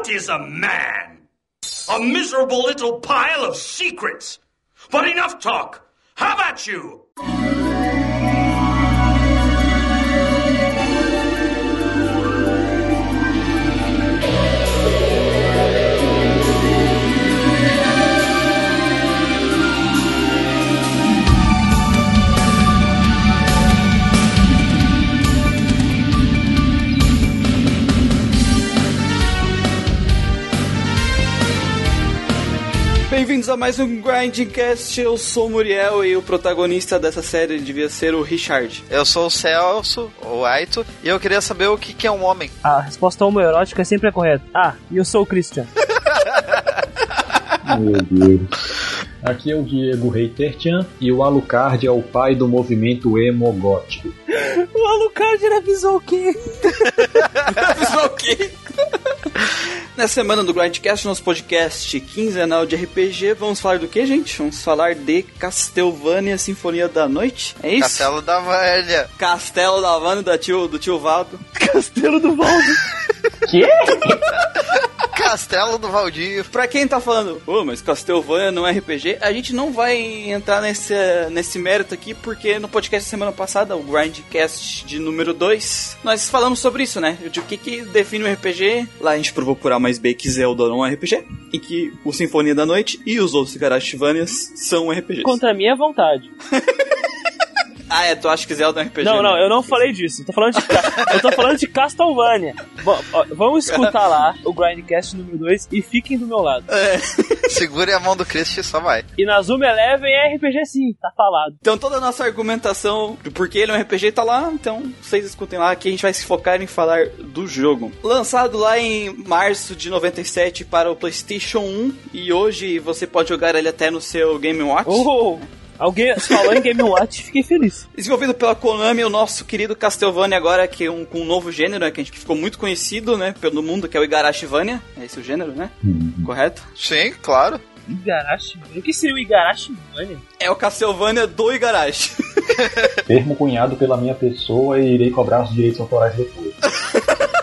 What is a man? A miserable little pile of secrets. But enough talk. How about you? Bem-vindos a mais um Grindcast. Eu sou o Muriel e o protagonista dessa série devia ser o Richard. Eu sou o Celso, o Aito, e eu queria saber o que, que é um homem. A resposta homoerótica sempre é correta. Ah, e eu sou o Christian. Meu Deus. Aqui é o Diego Reitertian e o Alucard é o pai do movimento emo gótico. o Alucard avisou o quê? Avisou o Nessa semana do Grindcast, nosso podcast quinzenal de RPG, vamos falar do que, gente? Vamos falar de Castlevania Sinfonia da Noite? É isso? Castelo da Velha. Castelo da Havana da tio, do tio Valdo. Castelo do Valdo. Quê? Castelo do Valdir. Pra quem tá falando, ô, mas Castlevania não é RPG, a gente não vai entrar nesse, nesse mérito aqui, porque no podcast da semana passada, o Grindcast de número 2, nós falamos sobre isso, né? De o que, que define um RPG. Lá a gente provou por A mais B que Zelda não é RPG, e que o Sinfonia da Noite e os outros Garashivanias são RPGs. Contra a minha vontade. Ah, é, tu acha que Zelda é um RPG? Não, não, né? eu não falei disso. Eu tô falando de, eu tô falando de Castlevania. Bom, ó, vamos escutar lá o Grindcast número 2 e fiquem do meu lado. Segure a mão do Christian e só vai. E na Zuma Eleven é RPG sim, tá falado. Então toda a nossa argumentação do porquê ele é um RPG tá lá, então vocês escutem lá que a gente vai se focar em falar do jogo. Lançado lá em março de 97 para o PlayStation 1 e hoje você pode jogar ele até no seu Game Watch. Oh, alguém falou em Game Watch, fiquei feliz. Desenvolvido pela Konami, o nosso querido Castlevania agora que é um, com um novo gênero, né, que a gente ficou muito conhecido, né, pelo mundo, que é o Igarashivania. É esse o gênero, né? Correto? Sim, claro. Igarashi? O que seria o Igarashi Mania? É o Castlevania do Igarashi. Termo cunhado pela minha pessoa e irei cobrar os direitos autorais depois.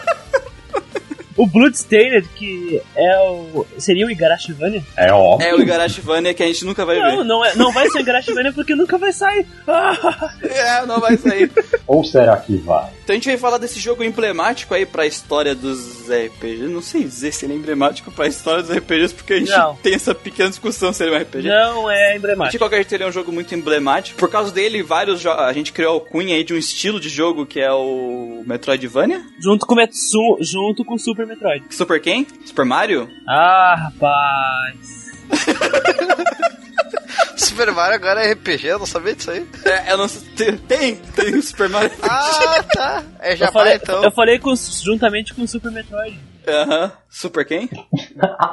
O Bloodstained, que é o. Seria o Igarashivania? É óbvio. é o Igarashivania que a gente nunca vai Não, ver. não, é, não vai ser o Igarashivania porque nunca vai sair. Ah, É, não vai sair. Ou será que vai? Então a gente vai falar desse jogo emblemático aí pra história dos RPGs. Não sei dizer se ele é emblemático pra história dos RPGs, porque a gente Não. tem essa pequena discussão se ele é um RPG. não é De emblemático. qualquer jeito, ele é um jogo muito emblemático. Por causa dele, vários jo- a gente criou a alcunha aí de um estilo de jogo que é o Metroidvania. Junto com Metsu, junto com Super Metroid. Super quem? Super Mario? Ah, rapaz. Super Mario agora é RPG, eu não sabia disso aí. É, eu não sei. Tem, tem o Super Mario. Ah, tá. É Eu Japão falei, então. eu falei com, juntamente com Super Metroid. Aham. Super quem?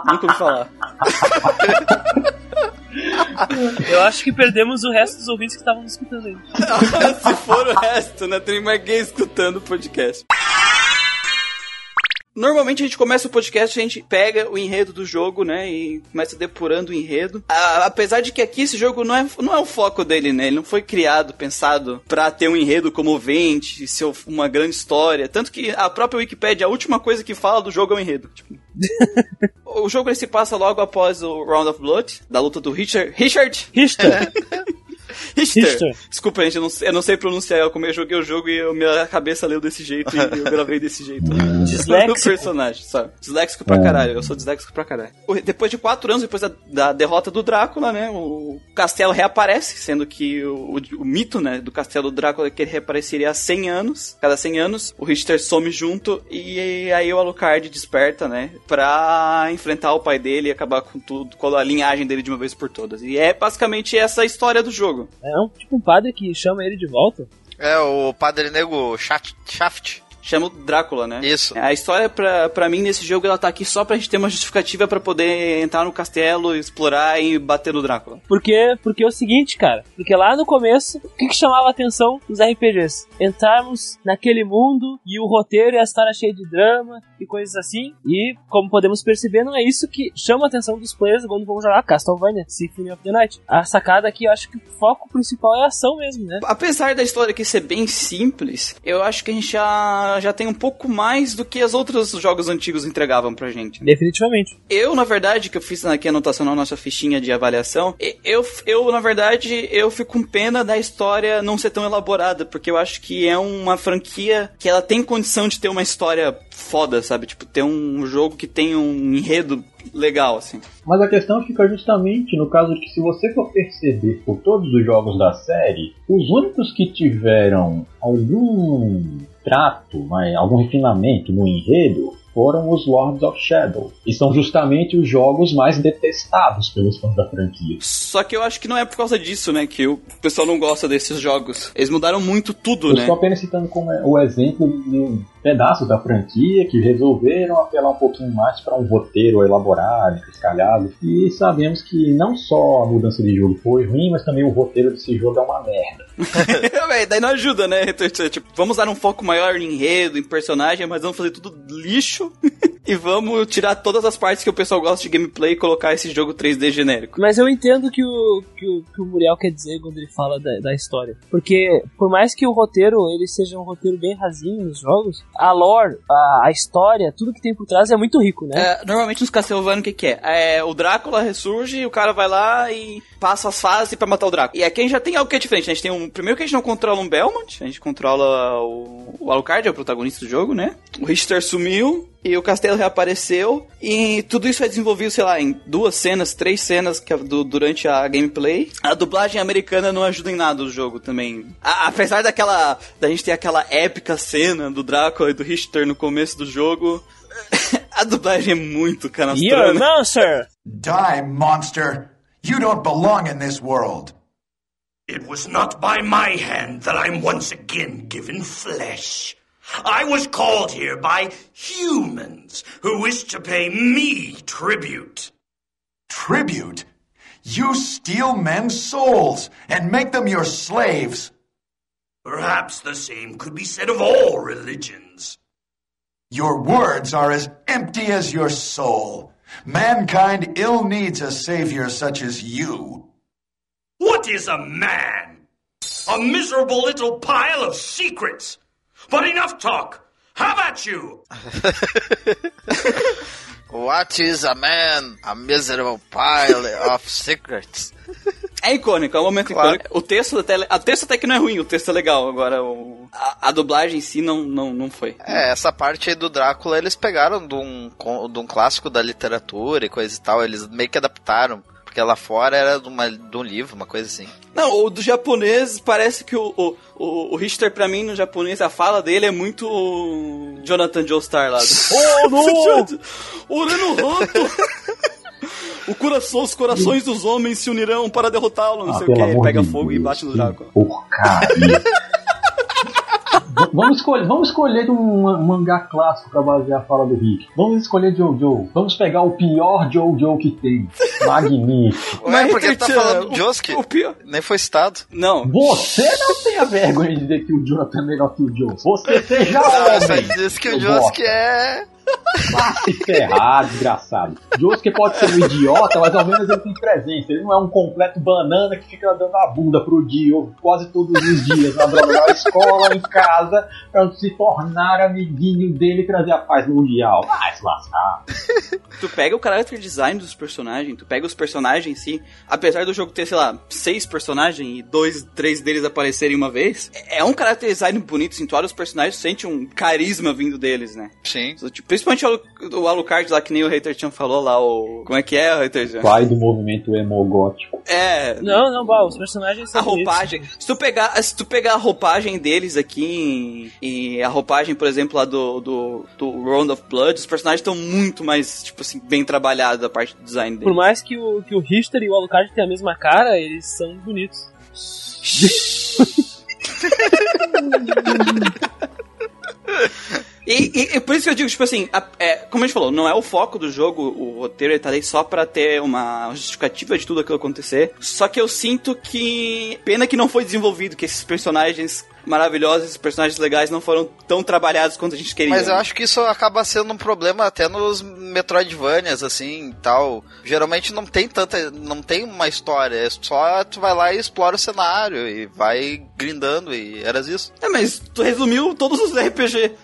Nunca ouvi falar. Eu acho que perdemos o resto dos ouvintes que estavam escutando aí. Se for o resto, né? Tem mais gay escutando o podcast. Normalmente a gente começa o podcast, a gente pega o enredo do jogo, né? E começa depurando o enredo. A- apesar de que aqui esse jogo não é, não é o foco dele, né? Ele não foi criado, pensado pra ter um enredo comovente, ser uma grande história. Tanto que a própria Wikipedia, a última coisa que fala do jogo é o enredo. Tipo, o jogo ele se passa logo após o Round of Blood, da luta do Richard. Richard! Richter, Richter. Richter. Desculpa, gente, eu não, eu não sei pronunciar. Eu, como eu joguei o jogo e eu- minha cabeça leu desse jeito e eu gravei desse jeito. Disléxico. personagem, sabe? Disléxico pra caralho. Eu sou disléxico pra caralho. Depois de quatro anos, depois da, da derrota do Drácula, né? O castelo reaparece, sendo que o, o- o mito, né? Do castelo do Drácula é que ele reapareceria há 100 anos. Cada 100 anos, o Richter some junto e aí o Alucard desperta, né? Pra enfrentar o pai dele e acabar com tudo, com a linhagem dele de uma vez por todas. E é basicamente essa a história do jogo. É um tipo um padre que chama ele de volta. É o Padre Nego Shaft. Chama o Drácula, né? Isso. A história, pra, pra mim, nesse jogo, ela tá aqui só pra gente ter uma justificativa pra poder entrar no castelo, explorar e bater no Drácula. Porque, porque é o seguinte, cara. Porque lá no começo, o que, que chamava a atenção dos RPGs? Entrarmos naquele mundo e o roteiro e a história cheia de drama e coisas assim. E, como podemos perceber, não é isso que chama a atenção dos players quando vão jogar Castlevania Symphony of the Night. A sacada aqui, eu acho que o foco principal é a ação mesmo, né? Apesar da história aqui ser bem simples, eu acho que a gente já já, já tem um pouco mais do que os outros jogos antigos entregavam pra gente. né? Definitivamente. Eu, na verdade, que eu fiz aqui a anotação na nossa fichinha de avaliação, eu, eu, na verdade, eu fico com pena da história não ser tão elaborada, porque eu acho que é uma franquia que ela tem condição de ter uma história foda, sabe? Tipo, ter um jogo que tem um enredo legal, assim. Mas a questão fica justamente no caso de que se você for perceber por todos os jogos da série, os únicos que tiveram algum trato, né, algum refinamento no enredo foram os Lords of Shadow. E são justamente os jogos mais detestados pelos fãs da franquia. Só que eu acho que não é por causa disso, né, que o pessoal não gosta desses jogos. Eles mudaram muito tudo, Eu né? estou apenas citando como é o exemplo de um pedaço da franquia que resolveram apelar um pouquinho mais para um roteiro elaborado, escalhado. E sabemos que não só a mudança de jogo foi ruim, mas também o roteiro desse jogo é uma merda. Daí não ajuda, né? Tipo, vamos dar um foco maior em enredo, em personagem, mas vamos fazer tudo lixo e vamos tirar todas as partes que o pessoal gosta de gameplay e colocar esse jogo 3D genérico. Mas eu entendo que o, que o, que o Muriel quer dizer quando ele fala da, da história. Porque, por mais que o roteiro ele seja um roteiro bem rasinho nos jogos, a lore, a, a história, tudo que tem por trás é muito rico, né? É, normalmente nos Castlevania o que, que é? é? O Drácula ressurge, o cara vai lá e passa as fases pra matar o Drácula. E aqui a gente já tem algo que é diferente. A gente tem um. Primeiro que a gente não controla um Belmont, a gente controla o, o Alucard, é o protagonista do jogo, né? O Richter sumiu. E o castelo reapareceu. E tudo isso é desenvolvido, sei lá, em duas cenas, três cenas que, é do- durante a gameplay. A dublagem americana não ajuda em nada o jogo também. A- apesar daquela. da gente ter aquela épica cena do Drácula e do Richter no começo do jogo. A dublagem é muito You're canastrona. a monster! Die, monster! You don't belong in this world. It was not by my hand that I'm once again given flesh. I was called here by humans who wish to pay me tribute. Tribute? You steal men's souls and make them your slaves. Perhaps the same could be said of all religions. Your words are as empty as your soul. Mankind ill needs a savior such as you. What is a man? A miserable little pile of secrets. But enough talk. Have at you! What is a man? A miserable pile of secrets. É icônico, é um momento Claro. icônico. O texto até, a texto até que não é ruim, o texto é legal. Agora, o- a, a dublagem em si não, não, não foi. É, essa parte aí do Drácula eles pegaram de um, de um clássico da literatura e coisa e tal, eles meio que adaptaram. Porque lá fora era de, uma, de um livro, uma coisa assim. Não, o do japonês parece que o, o, o, o Richter, pra mim, no japonês, a fala dele é muito Jonathan Joestar lá. Oh, não! Orano Rato! O coração, os corações dos homens se unirão para derrotá-lo, não Ah, sei o que. Pega de fogo e Deus, bate no Drácula. Porcaria. Vamos, escolher, vamos escolher um ma- mangá clássico pra basear a fala do Rick. Vamos escolher Jojo. Vamos pegar o pior Jojo que tem. Magnífico. Ué, porque Richter, tá falando o- de Josuke? O pior. Nem foi citado. Não. Você não tem a vergonha de dizer que o Jonathan é melhor que o Joe. Você seja Não, homem. disse que o Josuke é. Vá se ferrar, desgraçado. Josuke pode ser um idiota, mas ao menos ele tem presença. Ele não é um completo banana que fica dando a bunda pro Dio quase todos os dias na da escola, em casa, pra se tornar amiguinho dele e trazer a paz mundial. Vai se lascar. Tu pega o character design dos personagens, tu pega os personagens em si, apesar do jogo ter, sei lá, seis personagens e dois, três deles aparecerem uma vez, é um character design bonito, assim, tu olha os personagens, sente um carisma vindo deles, né? Sim. Tipo, Principalmente o, Alu- o Alucard lá, que nem o Hater Chan falou lá, o... Como é que é, o Hater Chan? Pai do movimento emogótico. É... Não, não, bah, os personagens são A roupagem. Se tu, pegar, se tu pegar a roupagem deles aqui e a roupagem, por exemplo, lá do, do, do Round of Blood, os personagens estão muito mais, tipo assim, bem trabalhados a parte do design Por deles. mais que o, que o Richter e o Alucard tenham a mesma cara, eles são bonitos. E, e- e por isso que eu digo, tipo assim, a- é, como a gente falou, não é o foco do jogo, o roteiro ele tá ali só pra ter uma justificativa de tudo aquilo acontecer. Só que eu sinto que. Pena que não foi desenvolvido, que esses personagens maravilhosos, esses personagens legais não foram tão trabalhados quanto a gente queria. Mas eu acho que isso acaba sendo um problema até nos Metroidvanias, assim, e tal. Geralmente não tem tanta, não tem uma história, é só tu vai lá e explora o cenário e vai grindando e eras isso. É, mas tu resumiu todos os RPG.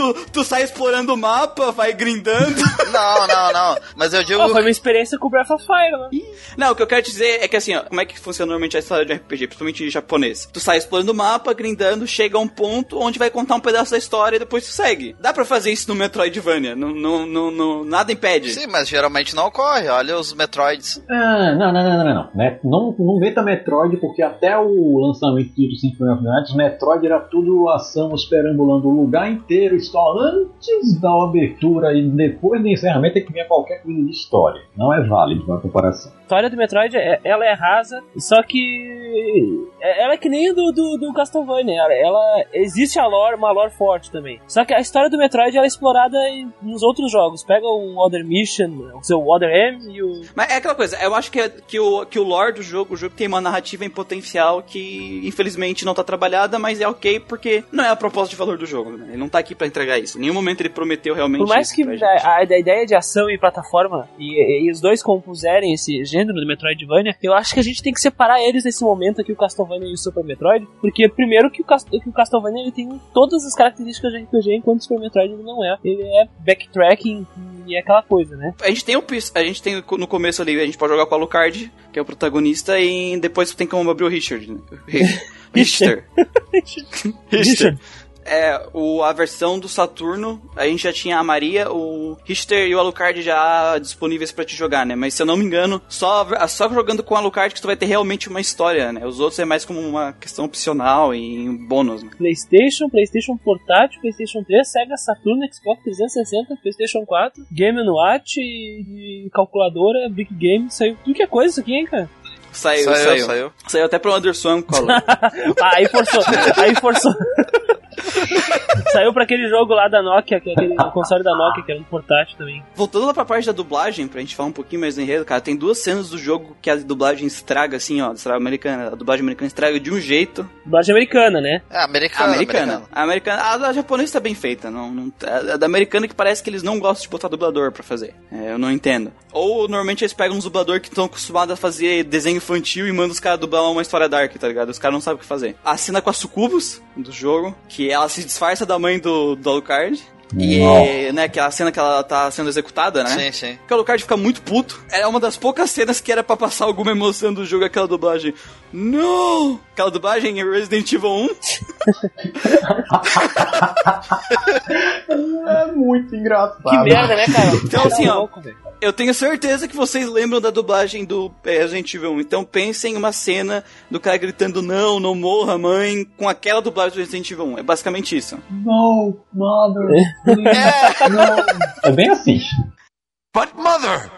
tu, tu sai explorando o mapa, vai grindando. Não, não, não. Mas eu digo. Oh, foi uma experiência com Breath of Fire, né? Não, o que eu quero dizer é que assim, ó, como é que funciona normalmente a história de RPG, principalmente em japonês? Tu sai explorando o mapa, grindando, chega a um ponto onde vai contar um pedaço da história e depois tu segue. Dá pra fazer isso no Metroidvania, não, não, não, não- nada impede. Sim, mas geralmente não ocorre. Olha os Metroids. Ah, não, não, não, não, não, não. Né? Não, não meta Metroid, porque até o lançamento do Symphony of the Night, Metroid era tudo ação, perambulando o lugar inteiro, só antes da abertura e depois do encerramento é que vinha qualquer coisa de história. Não é válido uma comparação. A história do Metroid, é- ela é rasa, só que é- ela é que nem do, do, do Castlevania. Ela, ela- existe a lore, uma lore forte também. Só que a história do Metroid ela é explorada em- nos outros jogos. Pega o Other Mission, o seu Other M e o Mas é aquela coisa, eu acho que, que, o, que o lore do jogo, o jogo tem uma narrativa em potencial que infelizmente não tá trabalhada, mas é ok porque não é a proposta de valor do jogo, né? Ele não tá aqui pra entregar isso. Em nenhum momento ele prometeu realmente Por mais que a, a- a ideia de ação e plataforma e, e os dois compuserem esse gênero do Metroidvania, eu acho que a gente tem que separar eles nesse momento aqui, o Castlevania e o Super Metroid, porque primeiro que o, Cas- que o Castlevania ele tem todas as características de RPG, enquanto o Super Metroid ele não é. Ele é backtracking e é aquela coisa, né? A gente tem o a gente tem no começo ali, a gente pode jogar com o Alucard, que é o protagonista, e depois tem como abrir o Richard, né? Richter. Richter. É, o, a versão do Saturno, a gente já tinha a Maria, o Richter e o Alucard já disponíveis pra te jogar, né? Mas se eu não me engano, só, só jogando com o Alucard que tu vai ter realmente uma história, né? Os outros é mais como uma questão opcional e um bônus, né? PlayStation, PlayStation Portátil, PlayStation 3, Sega Saturn, Xbox 360, PlayStation 4, Game Watch e, e calculadora, Big Game, saiu tudo que é coisa isso aqui, hein, cara? Saiu, Saiu, saiu. saiu. Saiu até pro Anderson Collor. Ah, aí forçou, aí forçou. Saiu pra aquele jogo lá da Nokia, que é aquele console da Nokia, que era um portátil também. Voltando lá pra parte da dublagem, pra gente falar um pouquinho mais do enredo, cara, tem duas cenas do jogo que a dublagem estraga, assim, ó, americana. A dublagem americana estraga de um jeito. Dublagem americana, né? É, A americana. americana. A americana. A da japonesa tá bem feita. Não, não, a da americana que parece que eles não gostam de botar dublador pra fazer. É, eu não entendo. Ou normalmente eles pegam uns dubladores que estão acostumados a fazer desenho infantil e mandam os caras dublar uma história dark, tá ligado? Os caras não sabem o que fazer. A cena com a Sucubus do jogo, que ela se disfarça da mãe do, do Alucard. E, né, aquela cena que ela tá sendo executada, né? Sim, sim. Que o Alucard fica muito puto. É uma das poucas cenas que era pra passar alguma emoção do jogo, aquela dublagem. Não! Aquela dublagem em Resident Evil 1. É muito engraçado. Que merda, né, cara? Então, assim, Tá ó. Eu tenho certeza que vocês lembram da dublagem do é, Resident Evil 1. Então pensem em uma cena do cara gritando não, não morra, mãe, com aquela dublagem do Resident Evil 1. É basicamente isso. No, mother, no. É bem assim. But, Mother!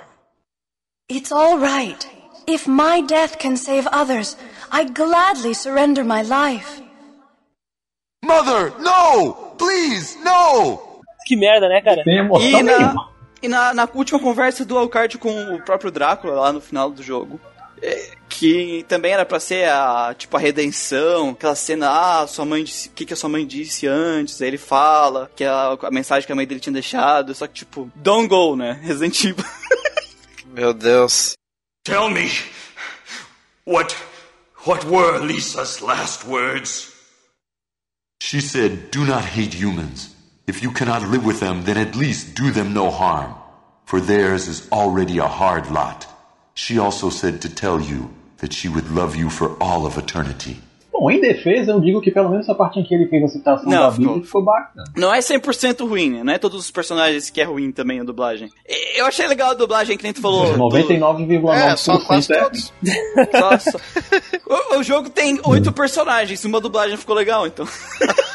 It's all right. If my death can save others, I'd gladly surrender my life. Mother, no! Please, no! Que merda, né, cara? Tem emoção E na. E na, na última conversa do Alucard com o próprio Drácula, lá no final do jogo, é, que também era pra ser a, tipo, a redenção, aquela cena, ah, sua mãe disse, o que, que a sua mãe disse antes, aí ele fala, que a, a mensagem que a mãe dele tinha deixado, só que tipo, don't go, né, Resident Evil. Meu Deus. Tell me, what, what were Lisa's last words? She said, Do not hate humans. If you cannot live with them, then at least do them no harm, for theirs is already a hard lot. She also said to tell you that she would love you for all of eternity. Bom, em defesa, eu digo que pelo menos a parte em que ele fez a citação Não, da ficou- Bíblia ficou bacana. Não é 100% ruim, né? Não é todos os personagens que é ruim também a dublagem. Eu achei legal a dublagem, que nem tu falou. do- 99,9% É, só quase é. todos. Só- só- O, o jogo tem oito personagens, uma dublagem ficou legal, então.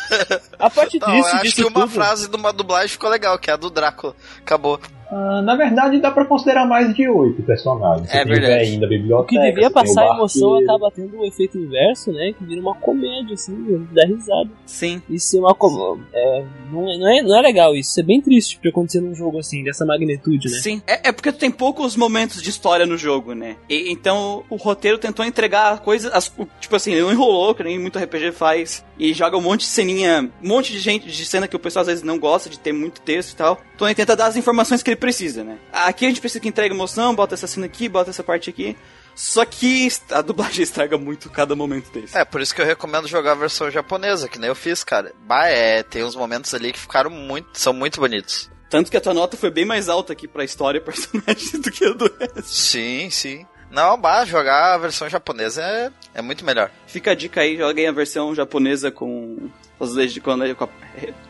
A parte Não, eu acho disso que uma tudo... frase de uma dublagem ficou legal, que é a do Drácula. Acabou. Ah, na verdade, dá pra considerar mais de oito personagens. Você É tem verdade. o velhinho da O biblioteca. que devia passar a emoção acaba tendo o efeito inverso, né? Que vira uma comédia, assim, dá risada. Sim. Isso é uma com- é, não, é, não, é, não é legal isso. Isso é bem triste pra acontecer num jogo assim, dessa magnitude, né? Sim. É, é porque tem poucos momentos de história no jogo, né? E, então o roteiro tentou entregar coisas. as- tipo assim, ele não enrolou, que nem muito RPG faz. E joga um monte de ceninha. Um monte de gente de cena que o pessoal às vezes não gosta de ter muito texto e tal. Então ele tenta dar as informações que ele precisa, né? Aqui a gente precisa que entregue emoção, bota essa cena aqui, bota essa parte aqui. Só que a dublagem estraga muito cada momento desse. É, por isso que eu recomendo jogar a versão japonesa, que nem eu fiz, cara. Bah, é, tem uns momentos ali que ficaram muito, são muito bonitos. Tanto que a tua nota foi bem mais alta aqui pra história e personagens do que a do resto. Sim, sim. Não, bah, jogar a versão japonesa é, é muito melhor. Fica a dica aí, joguei a versão japonesa com, as leg com, a, com, a,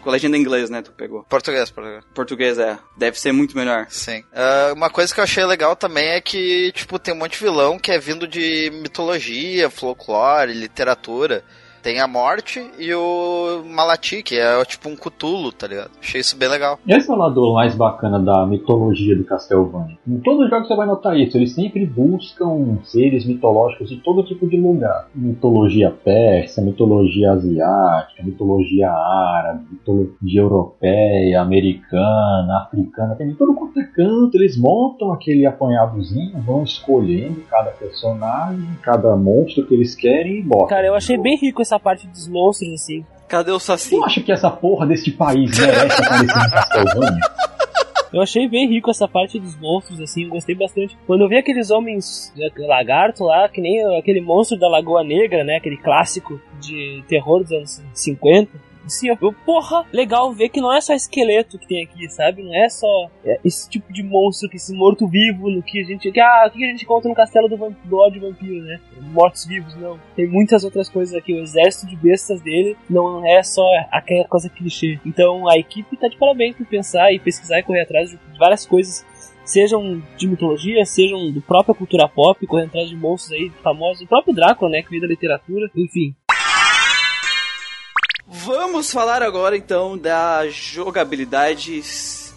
com a legenda em inglês, né? Tu pegou. Português, português. Português, é. Deve ser muito melhor. Sim. Uh, uma coisa que eu achei legal também é que, tipo, tem um monte de vilão que é vindo de mitologia, folclore, literatura. Tem a morte e o Malati, que é tipo um cutulo, tá ligado? Achei isso bem legal. Esse é o lado mais bacana da mitologia do Castlevania. Em todos os jogos você vai notar isso, eles sempre buscam seres mitológicos de todo tipo de lugar. Mitologia persa, mitologia asiática, mitologia árabe, mitologia europeia, americana, africana, tem de todo quanto é canto, eles montam aquele apanhadozinho, vão escolhendo cada personagem, cada monstro que eles querem e botam. Cara, eu achei bem rico essa parte dos monstros, assim. Cadê o Saci? Eu acho que essa porra desse país merece aparecer no Castlevania. Eu achei bem rico essa parte dos monstros, assim, gostei bastante. Quando eu vi aqueles homens lagarto lá, que nem aquele monstro da Lagoa Negra, né? Aquele clássico de terror dos anos 50 Sim, eu, porra, legal ver que não é só esqueleto que tem aqui, sabe? Não é só é, esse tipo de monstro, que esse morto-vivo no que a gente. Que, ah, o que a gente encontra no castelo do, do ódio vampiro, né? Mortos-vivos, não. Tem muitas outras coisas aqui. O exército de bestas dele não é só aquela coisa clichê. Então a equipe tá de parabéns por pensar e pesquisar e correr atrás de várias coisas sejam de mitologia, sejam do própria cultura pop, correndo atrás de monstros aí famosos, o próprio Drácula, né, que veio da literatura, enfim. Vamos falar agora então da jogabilidade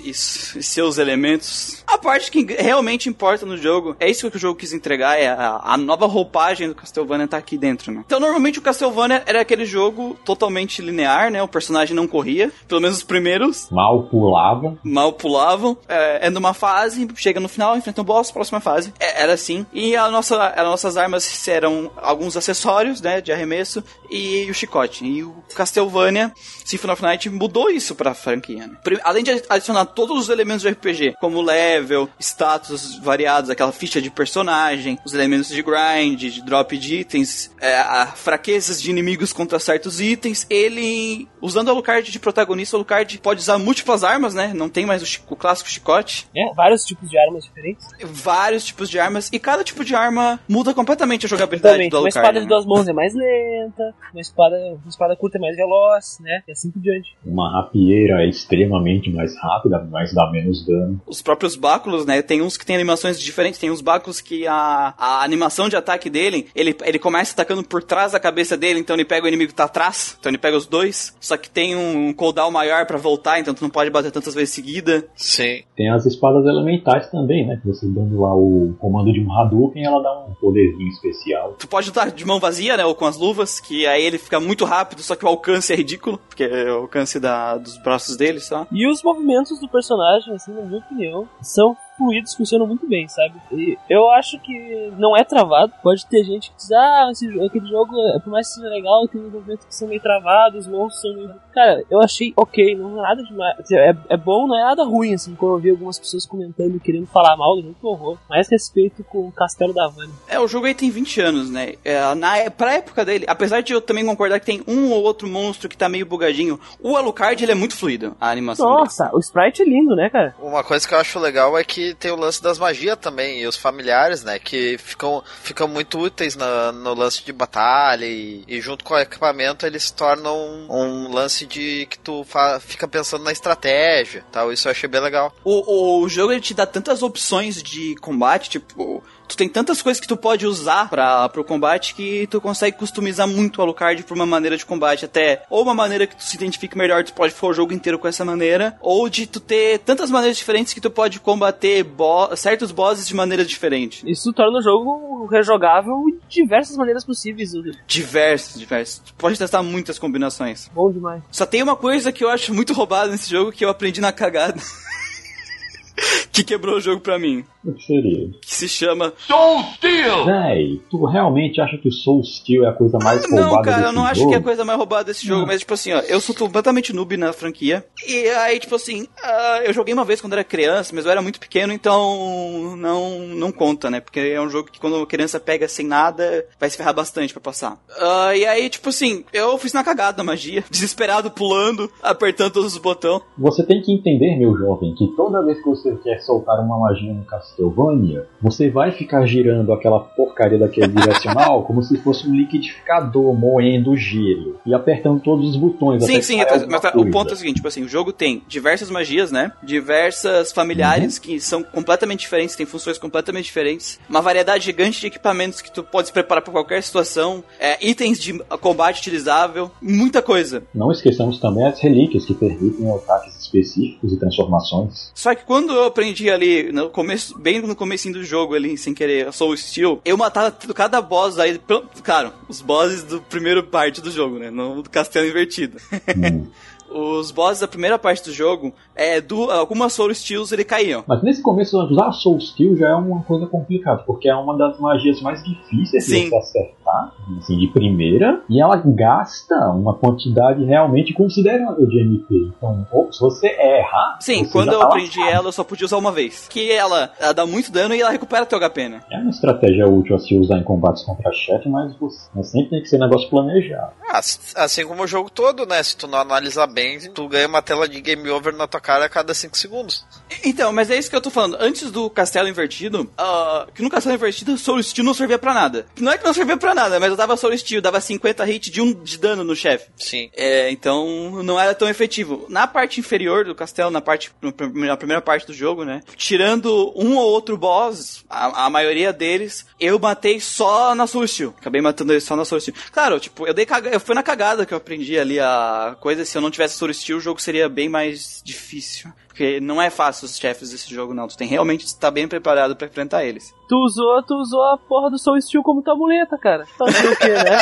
e seus elementos. A parte que realmente importa no jogo, é isso que o jogo quis entregar, é a, a nova roupagem do Castlevania tá aqui dentro, né? Então, normalmente o Castlevania era aquele jogo totalmente linear, né? O personagem não corria, pelo menos os primeiros. Mal pulava. Mal pulavam. É, é numa fase, chega no final, enfrenta o boss, próxima fase. É, era assim. E a nossa, as nossas armas eram alguns acessórios, né? De arremesso e o chicote. E o Castlevania Symphony of Night mudou isso pra franquia, né? Além de adicionar todos os elementos do RPG, como level, status variados, aquela ficha de personagem, os elementos de grind, de drop de itens, é, fraquezas de inimigos contra certos itens. Ele, usando o Alucard de protagonista, o Alucard pode usar múltiplas armas, né? Não tem mais o, o clássico chicote. É, vários tipos de armas diferentes. Vários tipos de armas, e cada tipo de arma muda completamente a jogabilidade Também. do Alucard. Uma espada né? de duas mãos é mais lenta, uma espada, uma espada curta é mais veloz, né? E assim por diante. Uma rapieira é extremamente mais rápida, mas dá menos dano. Os próprios báculos, né? Tem uns que tem animações diferentes. Tem uns báculos que a, a animação de ataque dele, ele, ele começa atacando por trás da cabeça dele, então ele pega o inimigo que tá atrás. Então ele pega os dois. Só que tem um cooldown maior para voltar, então tu não pode bater tantas vezes seguida. Sim. Tem as espadas elementais também, né? Que você dando lá o comando de um Hadouken, ela dá um poderzinho especial. Tu pode lutar de mão vazia, né? Ou com as luvas, que aí ele fica muito rápido, só que o alcance é ridículo, porque é o alcance da, dos braços dele só. E os movimentos do personagem, assim, na minha opinião, são fluidos, funcionam muito bem, sabe? E eu acho que não é travado. Pode ter gente que diz, ah, esse, aquele jogo, é, por mais que seja legal, tem movimentos que são meio travados, os monstros são meio... Cara, eu achei ok, não é nada demais. É, é bom, não é nada ruim, assim, quando eu vi algumas pessoas comentando, querendo falar mal do jogo, que horror. Mais respeito com o Castelo da Havana. É, o jogo aí tem 20 anos, né? É, na, pra época dele, apesar de eu também concordar que tem um ou outro monstro que tá meio bugadinho, o Alucard, ele é muito fluido, a animação Nossa, dele. o sprite é lindo, né, cara? Uma coisa que eu acho legal é que tem o lance das magias também, e os familiares, né? Que ficam, ficam muito úteis na, no lance de batalha e, e, junto com o equipamento eles se tornam um, um lance de que tu fa, fica pensando na estratégia tal. Isso eu achei bem legal. O, o jogo ele te dá tantas opções de combate, tipo tu tem tantas coisas que tu pode usar para pro combate que tu consegue customizar muito o Alucard por uma maneira de combate até ou uma maneira que tu se identifique melhor, tu pode for o jogo inteiro com essa maneira, ou de tu ter tantas maneiras diferentes que tu pode combater bo certos bosses de maneiras diferentes. Isso torna o jogo rejogável de diversas maneiras possíveis. Diversas, diversas. Tu pode testar muitas combinações. Bom demais. Só tem uma coisa que eu acho muito roubada nesse jogo que eu aprendi na cagada. que quebrou o jogo pra mim. O que seria? Que se chama. Soul Steel! Véi, tu realmente acha que o Soul Steel é a coisa mais roubada Não, cara, eu desse não acho jogo? que é a coisa mais roubada desse jogo, mas tipo assim, ó, eu sou completamente noob na franquia. E aí, tipo assim, ah, eu joguei uma vez quando era criança, mas eu era muito pequeno, então não, não conta, né? Porque é um jogo que quando a criança pega sem nada, vai se ferrar bastante pra passar. Ah, e aí, tipo assim, eu fiz na cagada da magia, desesperado, pulando, apertando todos os botões. Você tem que entender, meu jovem, que toda vez que você quer soltar uma magia no Castlevania, você vai ficar girando aquela porcaria daquele direcional como se fosse um liquidificador moendo gelo e apertando todos os botões. Sim, sim, mas tá, o ponto é o seguinte, tipo assim, o jogo tem diversas magias, né? Diversas familiares Uhum. que são completamente diferentes, têm funções completamente diferentes, uma variedade gigante de equipamentos que tu pode se preparar pra qualquer situação, é, itens de combate utilizável, muita coisa. Não esqueçamos também as relíquias que permitem ataques específicos e transformações. Só que quando eu aprendi ali, no começo, bem no comecinho do jogo ali, sem querer, Soul Steel, eu matava cada boss aí, claro, os bosses do primeiro parte do jogo, né? Do castelo invertido. Hum. os bosses da primeira parte do jogo, é, do, algumas Soul Steels ele caíam. Mas nesse começo, usar Soul Steel já é uma coisa complicada, porque é uma das magias mais difíceis Sim. de você acertar, assim, de primeira, e ela gasta uma quantidade realmente considerável de MP. Então, ou- se você erra. Sim, você quando já eu tá aprendi lascado. ela, eu só podia usar uma vez. Que ela, ela dá muito dano e ela recupera teu HP, né? É uma estratégia útil a se usar em combates contra chefe, mas, você, mas sempre tem que ser negócio planejado. Ah, assim como o jogo todo, né? Se tu não analisar bem, tu ganha uma tela de game over na tua cara a cada 5 segundos. Então, mas é isso que eu tô falando. Antes do castelo invertido, ah, que no castelo invertido, Soul Steel não servia pra nada. Não é que não servia pra nada, mas eu dava Soul Steel, dava 50 hits de um de dano no chefe. Sim. É, então não era tão efetivo. Na parte inferior do castelo, na parte na primeira parte do jogo, né? Tirando um ou outro boss, a, a maioria deles, eu matei só na Soul Steel. Acabei matando eles só na Soul Steel. Claro, tipo, eu dei caga... eu fui na cagada que eu aprendi ali a coisa. Se eu não tivesse Soul Steel, o jogo seria bem mais difícil. Porque não é fácil os chefes desse jogo, não. Tu tem realmente que estar bem preparado pra enfrentar eles. Tu usou, tu usou a porra do Soul Steel como tua muleta, cara. Fazer o quê, né?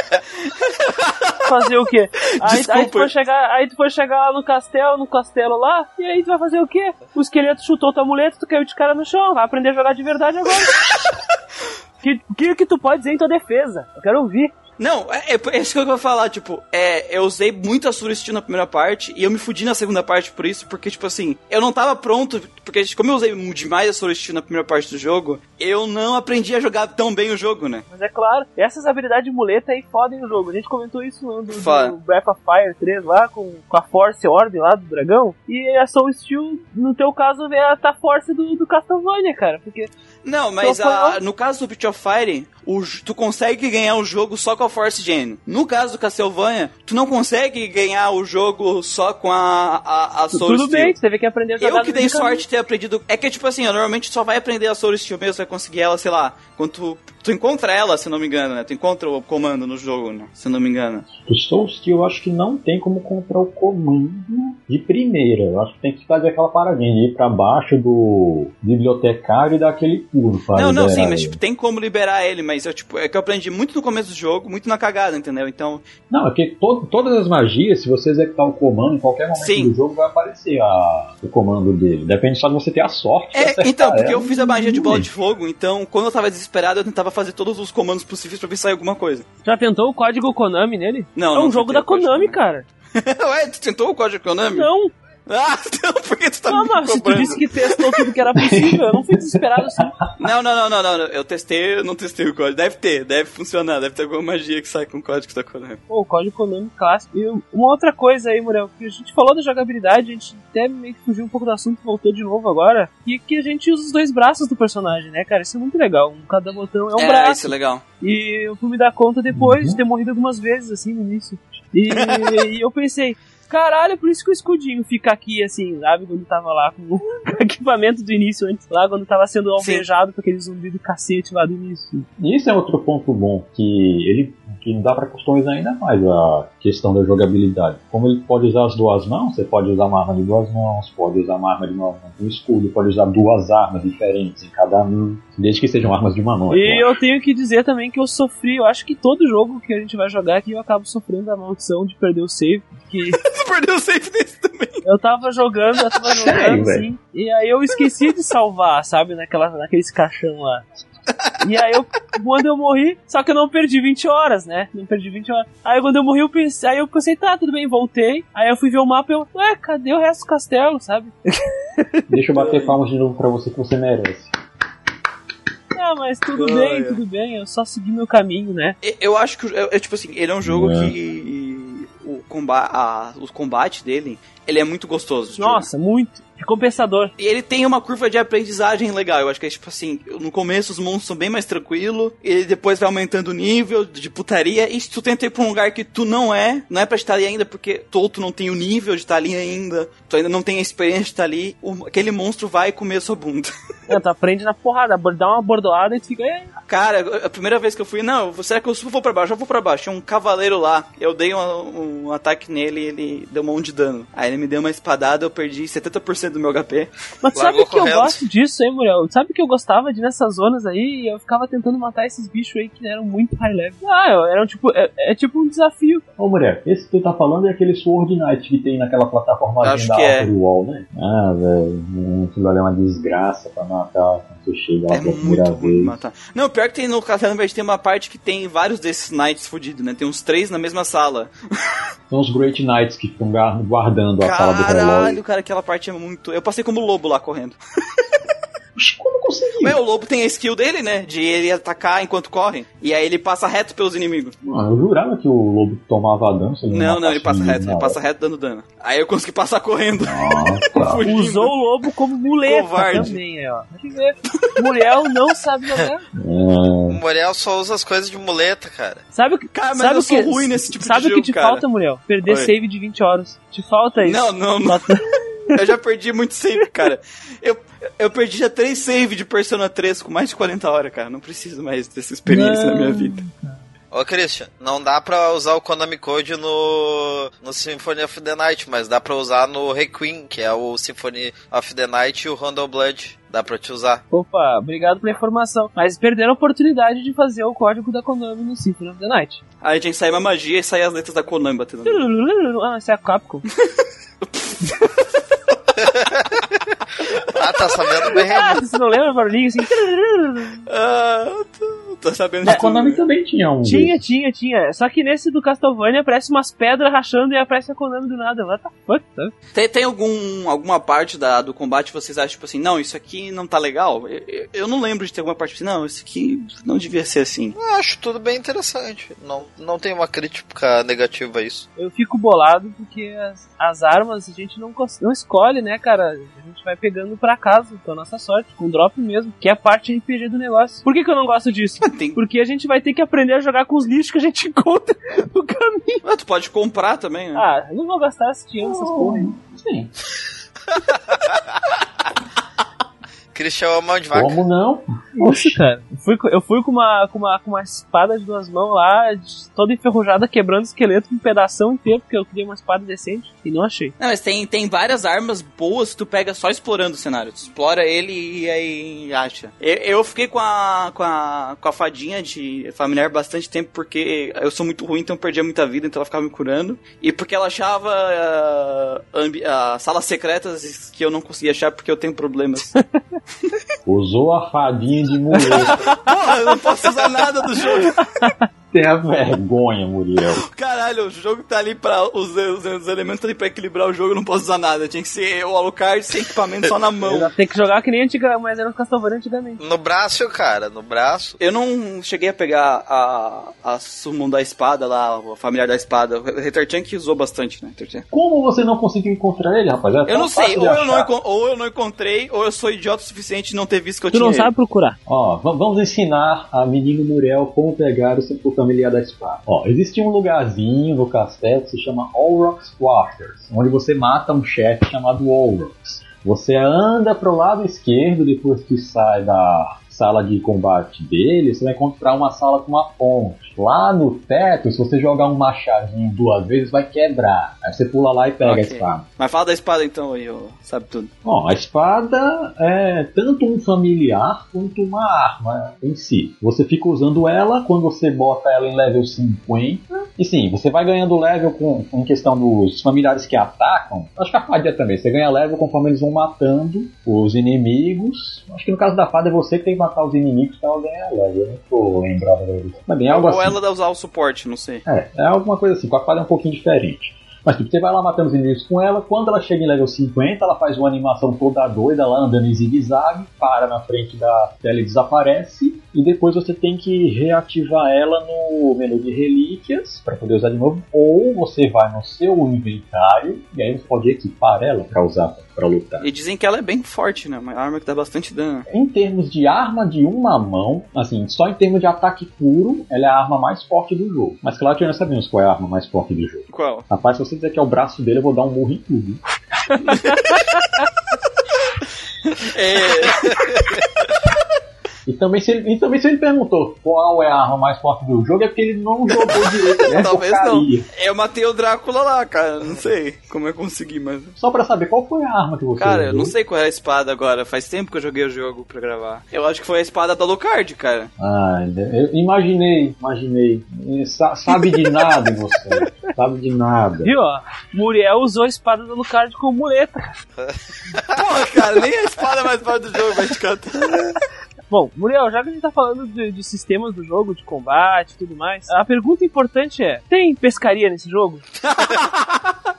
fazer o quê? Aí, aí, tu foi chegar, aí tu foi chegar lá no castelo, no castelo lá, e aí tu vai fazer o quê? O esqueleto chutou tua muleta, tu caiu de cara no chão, vai aprender a jogar de verdade agora. que, que que tu pode dizer em tua defesa? Eu quero ouvir. Não, é, é, é isso que eu vou falar, tipo, é, eu usei muito a Steel na primeira parte e eu me fudi na segunda parte por isso, porque, tipo assim, eu não tava pronto, porque como eu usei demais a Steel na primeira parte do jogo, eu não aprendi a jogar tão bem o jogo, né? Mas é claro, essas habilidades de muleta aí fodem o jogo. A gente comentou isso no do, do Breath of Fire 3 lá, com, com a Force Orb lá do dragão. E a Soul Steel, no teu caso, é a tá Force do, do Castlevania, cara. Porque Não, mas a- no caso do Breath of Fire, o tu consegue ganhar o jogo só com a Force Gen. No caso do Castlevania, tu não consegue ganhar o jogo só com a, a, a Soul tudo Steel. bem, você teve que aprender a jogar Eu que dei caminho. sorte de ter aprendido. É que, tipo assim, ó, normalmente só vai aprender a Soul Steel mesmo, vai conseguir ela, sei lá, quando tu, tu encontra ela, se não me engano, né? Tu encontra o comando no jogo, né? Se não me engano. O Soul Steel eu acho que não tem como comprar o comando de primeira. Eu acho que tem que fazer aquela paradinha de ir pra baixo do bibliotecário e dar aquele pulo. não, não, liberar sim, mas ele. tipo, tem como liberar ele, mas eu, tipo, é que eu aprendi muito no começo do jogo, muito na cagada, entendeu? Então, Não, é que to- todas as magias, se você executar o comando, em qualquer momento Sim. do jogo vai aparecer a- o comando dele. Depende só de você ter a sorte. É, então, porque ela eu fiz a magia de bola de fogo, então quando eu tava desesperado, eu tentava fazer todos os comandos possíveis pra ver se sair alguma coisa. Já tentou o código Konami nele? Não, é um não jogo da Konami, Konami. cara. Ué, tu tentou o código Konami? Não, Ah, não, por que tu tá não, me mas se tu disse que testou tudo que era possível, eu não fui desesperado assim. Não, não, não, não, não, eu testei, eu não testei o código. Deve ter, deve funcionar, deve ter alguma magia que sai com o código da Konami. Pô, o código Konami clássico. E uma outra coisa aí, Muriel, que a gente falou da jogabilidade, a gente até meio que fugiu um pouco do assunto e voltou de novo agora. E que a gente usa os dois braços do personagem, né, cara? Isso é muito legal. Um, cada botão é um é, braço. isso é legal. E eu fui me dar conta depois Uhum. de ter morrido algumas vezes, assim, no início. E, e eu pensei, caralho, por isso que o escudinho fica aqui, assim, sabe? Quando tava lá com o equipamento do início antes, lá quando tava sendo alvejado com aquele zumbi do cacete lá do início. E isso é outro ponto bom, que ele que dá para customizar ainda mais a questão da jogabilidade. Como ele pode usar as duas mãos, você pode usar uma arma de duas mãos, pode usar uma arma de uma mão com escudo, pode usar duas armas diferentes em cada mão, desde que sejam armas de uma mão. é E claro. eu tenho que dizer também que eu sofri, eu acho que todo jogo que a gente vai jogar aqui eu acabo sofrendo a maldição de perder o save. Que Você perdeu o save desse também. eu tava jogando, eu tava Sério, jogando assim, e aí eu esqueci de salvar, sabe, naquela, naqueles caixão lá. E aí eu, quando eu morri, só que eu não perdi 20 horas, né? Não perdi 20 horas. Aí quando eu morri, eu pensei, aí eu pensei, tá, tudo bem, voltei. Aí eu fui ver o mapa e eu, ué, cadê o resto do castelo, sabe? Deixa eu bater palmas de novo pra você que você merece. Ah, mas tudo Ai, bem, ai. tudo bem, eu só segui meu caminho, né? Eu acho que, é, é tipo assim, ele é um jogo É. que combate, a, o combate dele, ele é muito gostoso. Nossa, muito. Recompensador. E ele tem uma curva de aprendizagem legal. Eu acho que é tipo assim: no começo os monstros são bem mais tranquilos, ele depois vai aumentando o nível de putaria. E se tu tenta ir pra um lugar que tu não é, não é pra estar ali ainda, porque tu, tu não tem o nível de estar ali ainda, tu ainda não tem a experiência de estar ali, o- aquele monstro vai comer a sua bunda. É, tu aprende na porrada, dá uma bordoada e tu fica. "É, Cara, a primeira vez que eu fui, não, será que eu vou pra baixo? Eu vou pra baixo. Tinha um cavaleiro lá. Eu dei um, um ataque nele e ele deu um monte de dano. Aí ele me deu uma espadada, eu perdi 70% do meu HP. Mas sabe que eu gosto disso, hein, Muriel? Sabe que eu gostava de ir nessas zonas aí e eu ficava tentando matar esses bichos aí que eram muito high level. Ah, era um tipo. É, é tipo um desafio. Ô mulher, esse que tu tá falando é aquele Sword Knight que tem naquela plataforma da é. Outer Wall, né? Ah, velho, hum, aquilo ali é uma desgraça pra matar você chega lá É pela muito primeira ruim de vez. matar. Não, pior que tem no Castelo Verde tem uma parte que tem vários desses knights fudidos, né? Tem uns três na mesma sala. São os Great Knights que ficam guardando a sala do relógio. Caralho, cara, aquela parte é muito. Eu passei como lobo lá correndo. Oxi, como conseguiu? Mas o lobo tem a skill dele, né? De ele atacar enquanto corre. E aí ele passa reto pelos inimigos. Mano, eu jurava que o lobo tomava dano. se ele Não, não, ele passa reto, ele passa hora. reto dando dano. Aí eu consegui passar correndo. Nossa, Fugindo. Usou o lobo como muleta Covarde. também, aí, ó. Muriel não sabe jogar. O é, Muriel só usa as coisas de muleta, cara. Sabe o que. Cara, mas sabe eu o que, sou ruim nesse tipo de sabe o jogo, que te cara. falta, Muriel? Perder Oi. save de 20 horas. Te falta isso. Não, não, não. Eu já perdi muito save, cara. Eu, eu perdi já três save de Persona 3 com mais de 40 horas, cara. Não preciso mais dessa experiência na minha vida. Ô Christian, não dá pra usar o Konami Code no, no Symphony of the Night, mas dá pra usar no Requiem, que é o Symphony of the Night e o Rondo Blood. Dá pra te usar. Opa, obrigado pela informação. Mas perderam a oportunidade de fazer o código da Konami no Symphony of the Night. Aí tinha que sair uma magia e sair as letras da Konami batendo. Ah, isso é a Capcom. Ah, tá sabendo bem, Ah, você não lembra o barulhinho assim? Ah, tô, tô sabendo a de tudo. Konami também tinha um. Tinha, tinha, tinha. Só que nesse do Castlevania aparece umas pedras rachando e aparece a Konami do nada. What the fuck, sabe? Tem, tem algum, alguma parte da, do combate que vocês acham, tipo assim, não, isso aqui não tá legal? Eu, eu- eu não lembro de ter alguma parte assim, não, isso aqui não devia ser assim. Eu acho tudo bem interessante. Não, não tem uma crítica negativa a isso. Eu fico bolado porque as, as armas a gente não, não escolhe, né, cara? A gente vai pegando pra casa, com a nossa sorte, com drop mesmo, que é a parte RPG do negócio. Por que, que eu não gosto disso? Tem, Porque a gente vai ter que aprender a jogar com os lixos que a gente encontra no caminho. ah, tu pode comprar também, né? Ah, eu não vou gastar esse dinheiro nessas porra aí. Sim. Christian é mão de vaca. Como não? Oxe, cara. Eu fui, com- eu fui com, uma, com, uma, com uma espada de duas mãos lá, toda enferrujada, quebrando esqueleto com um pedação inteiro, porque eu queria uma espada decente e não achei. Não, mas tem, tem várias armas boas que tu pega só explorando o cenário. Tu explora ele e aí acha. Eu, eu fiquei com a, com, a, com a fadinha de familiar bastante tempo porque eu sou muito ruim, então eu perdia muita vida, então ela ficava me curando. E porque ela achava ambi- ah, salas secretas que eu não conseguia achar porque eu tenho problemas. Usou a fadinha de mulher. Porra, eu não posso usar nada do jogo. Tenha vergonha, Muriel. Caralho, o jogo tá ali pra. Os, os, os elementos tá ali pra equilibrar o jogo, eu não posso usar nada. Tinha que ser o Alucard sem equipamento só na mão. Tem que jogar que nem antiga, mas era um Castlevania antigamente. No braço, cara, no braço. Eu não cheguei a pegar a, a summon da espada lá, o familiar da espada. O Retarchan que usou bastante, né? Retarchan? Como você não conseguiu encontrar ele, rapaz? É Eu não sei, ou eu não, ou eu não encontrei, ou eu sou idiota o suficiente de não ter visto que eu Tu tinha. não ele. sabe procurar. Ó, va- vamos ensinar a menino Muriel como pegar o seu familiar da espada. Ó, existe um lugarzinho no castelo que se chama Olrox Quarters, onde você mata um chefe chamado Olrox. Você anda pro lado esquerdo depois que sai da sala de combate dele, você vai encontrar uma sala com uma ponte. Lá no teto, se você jogar um machadinho duas vezes, vai quebrar. Aí você pula lá e pega Ok. a espada. Mas fala da espada então aí, sabe tudo. Bom, a espada é tanto um familiar quanto uma arma em si. Você fica usando ela quando você bota ela em level 50. E sim, você vai ganhando level com, em questão dos familiares que atacam. Acho que a fada também. Você ganha level conforme eles vão matando os inimigos. Acho que no caso da fada é você que tem que matar os inimigos para ela ganhar level. Eu não tô lembrado agora. Mas bem, algo Ou assim. ela dá usar o suporte, não sei. É, é alguma coisa assim, com a fada é um pouquinho diferente. Mas tipo, você vai lá matando os inimigos com ela, quando ela chega em level 50, ela faz uma animação toda doida lá andando em zigue-zague, para na frente da tela e desaparece, e depois você tem que reativar ela no menu de relíquias para poder usar de novo, ou você vai no seu inventário e aí você pode equipar ela para usar para lutar. E dizem que ela é bem forte, né? Uma arma que dá bastante dano. Em termos de arma de uma mão, assim, só em termos de ataque puro, ela é a arma mais forte do jogo. Mas claro que nós sabemos qual é a arma mais forte do jogo. Qual? Rapaz, se você dizer que é o braço dele, eu vou dar um murro em tudo. É, E também, se ele, e também se ele perguntou qual é a arma mais forte do jogo, é porque ele não jogou direito né? talvez não. porcaria. Eu matei o Drácula lá, cara. Não sei como eu consegui, mas. Só pra saber qual foi a arma que você Cara, eu não sei qual é a espada agora. Faz tempo que eu joguei o jogo pra gravar. Eu acho que foi a espada da Lucard, cara. Ah, eu imaginei, imaginei. E sa- sabe de nada você. sabe de nada. Viu, ó? Muriel usou a espada do Lucard como muleta, cara. Porra, cara, nem a espada é mais forte do jogo vai te cantar. Bom, Muriel, já que a gente tá falando de, de sistemas do jogo, de combate e tudo mais, a pergunta importante é: tem pescaria nesse jogo?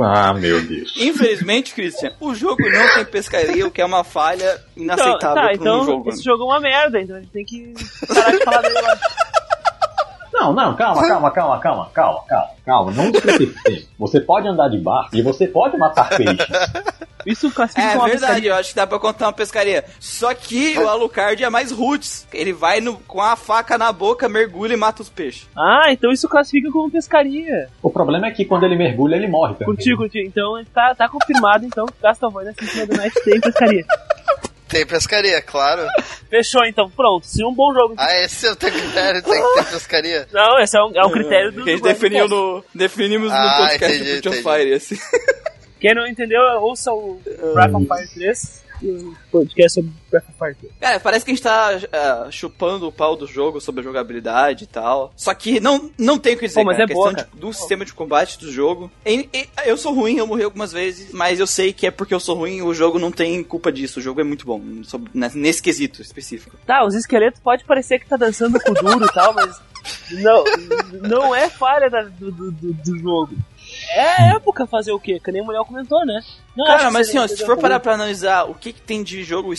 Ah, meu Deus. Infelizmente, Christian, o jogo não tem pescaria, o que é uma falha inaceitável Então, tá, pra um então jogo. esse jogo é uma merda, então a gente tem que parar de falar dele agora. Não, não, calma, calma, calma, calma, calma, calma, calma. Não se precipite. Você pode andar de barco e você pode matar peixes. Isso classifica É como uma verdade, pescaria. eu acho que dá pra contar uma pescaria. Só que o Alucard é mais roots. Ele vai no- com a faca na boca, mergulha e mata os peixes. Ah, então isso classifica como pescaria. O problema é que quando ele mergulha, ele morre também. Contigo, contigo. Então tá, tá confirmado então que Castlevania Symphony of the Night tem pescaria. Tem pescaria, claro. Fechou então, pronto. Se um bom jogo. Ah, esse é o teu critério, tem que ter pescaria. Não, esse é um, é um critério do. Que a gente definiu no, definimos no Ah, podcast entendi, do. Fire, assim. Quem não entendeu, ouça o Breath of Fire 3 e o podcast sobre Breath of Fire 3. Cara, parece que a gente tá ah, chupando o pau do jogo sobre a jogabilidade e tal. Só que não, não tem o que dizer, Pô, mas cara. é boa, de- do sistema de combate do jogo. E- e- eu sou ruim, eu morri algumas vezes, mas eu sei que é porque eu sou ruim, o jogo não tem culpa disso. O jogo é muito bom, sobre- nesse, quesito específico. Tá, os esqueletos pode parecer que tá dançando com duro e tal, mas não, não é falha da- do, do- do jogo. É época fazer o quê? Que nem o Muriel comentou, né? Não, Cara, mas assim, ó, se for parar pra analisar o que, que tem de jogo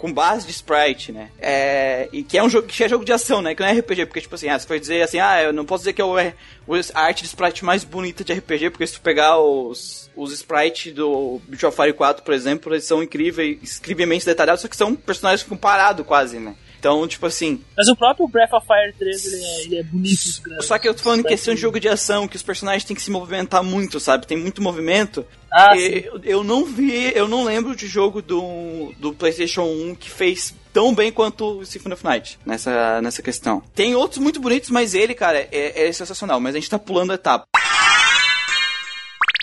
com base de sprite, né? É, e que é um jogo que é jogo de ação, né? Que não é RPG, porque tipo assim, ah, você foi dizer assim, ah, eu não posso dizer que é o, a arte de sprite mais bonita de RPG, porque se tu pegar os, os sprites do Beach of Fire 4, por exemplo, eles são incríveis, incrivelmente detalhados, só que são personagens que ficam parados quase, né? Então, tipo assim, Mas o próprio Breath of Fire 3 ele é, ele é bonito. só que eu tô falando em questão de jogo de ação, que os personagens têm que se movimentar muito, sabe? Tem muito movimento. Ah, eu, eu não vi, eu não lembro de jogo do, do PlayStation 1 que fez tão bem quanto o Symphony of Night nessa, nessa questão. Tem outros muito bonitos, mas ele, cara, é, é sensacional. Mas a gente tá pulando a etapa.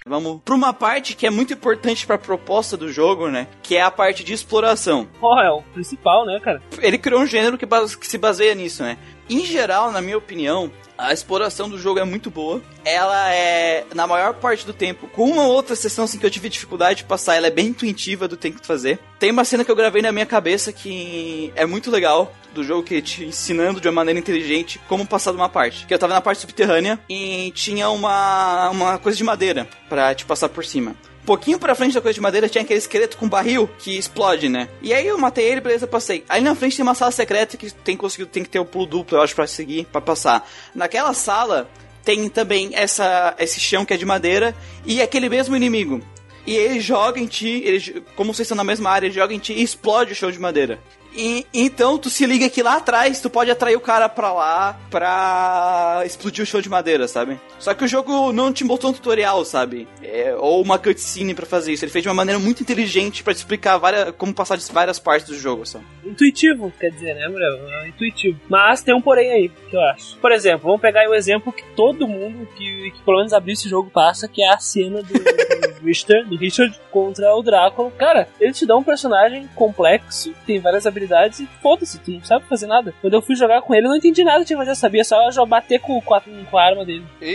Vamos pra uma parte que é muito importante pra proposta do jogo, né? Que é a parte de exploração. Pô, é o principal, né, cara? Ele criou um gênero que, base- que se baseia nisso, né? Em geral, na minha opinião, a exploração do jogo é muito boa. Ela é, na maior parte do tempo, com uma outra sessão assim, que eu tive dificuldade de passar, ela é bem intuitiva do que tem que fazer. Tem uma cena que eu gravei na minha cabeça que é muito legal do jogo que te ensinando de uma maneira inteligente como passar de uma parte. Que eu tava na parte subterrânea e tinha uma, uma coisa de madeira pra te passar por cima. Pouquinho pra frente da coisa de madeira tinha aquele esqueleto com barril que explode, né? E aí eu matei ele, beleza, passei. Aí na frente tem uma sala secreta que tem, conseguido, tem que ter o pulo duplo, eu acho, pra seguir, pra passar. Naquela sala tem também essa, esse chão que é de madeira e aquele mesmo inimigo. E ele joga em ti, ele, como vocês estão na mesma área, ele joga em ti e explode o chão de madeira. E, então tu se liga que lá atrás tu pode atrair o cara pra lá pra explodir o show de madeira, sabe? Só que o jogo não te mostrou um tutorial, sabe? É, ou uma cutscene pra fazer isso. Ele fez de uma maneira muito inteligente pra te explicar várias, como passar de várias partes do jogo, sabe? Intuitivo, quer dizer, né, Muriel? É intuitivo. Mas tem um porém aí, que eu acho. Por exemplo, vamos pegar o exemplo que todo mundo que, que pelo menos abriu esse jogo passa, que é a cena do, do do Richard contra o Drácula. Cara, ele te dá um personagem complexo, tem várias habilidades e foda-se, tu não sabe fazer nada. Quando eu fui jogar com ele, eu não entendi nada que tinha que fazer, eu sabia só já bater com, com, a, com a arma dele. E,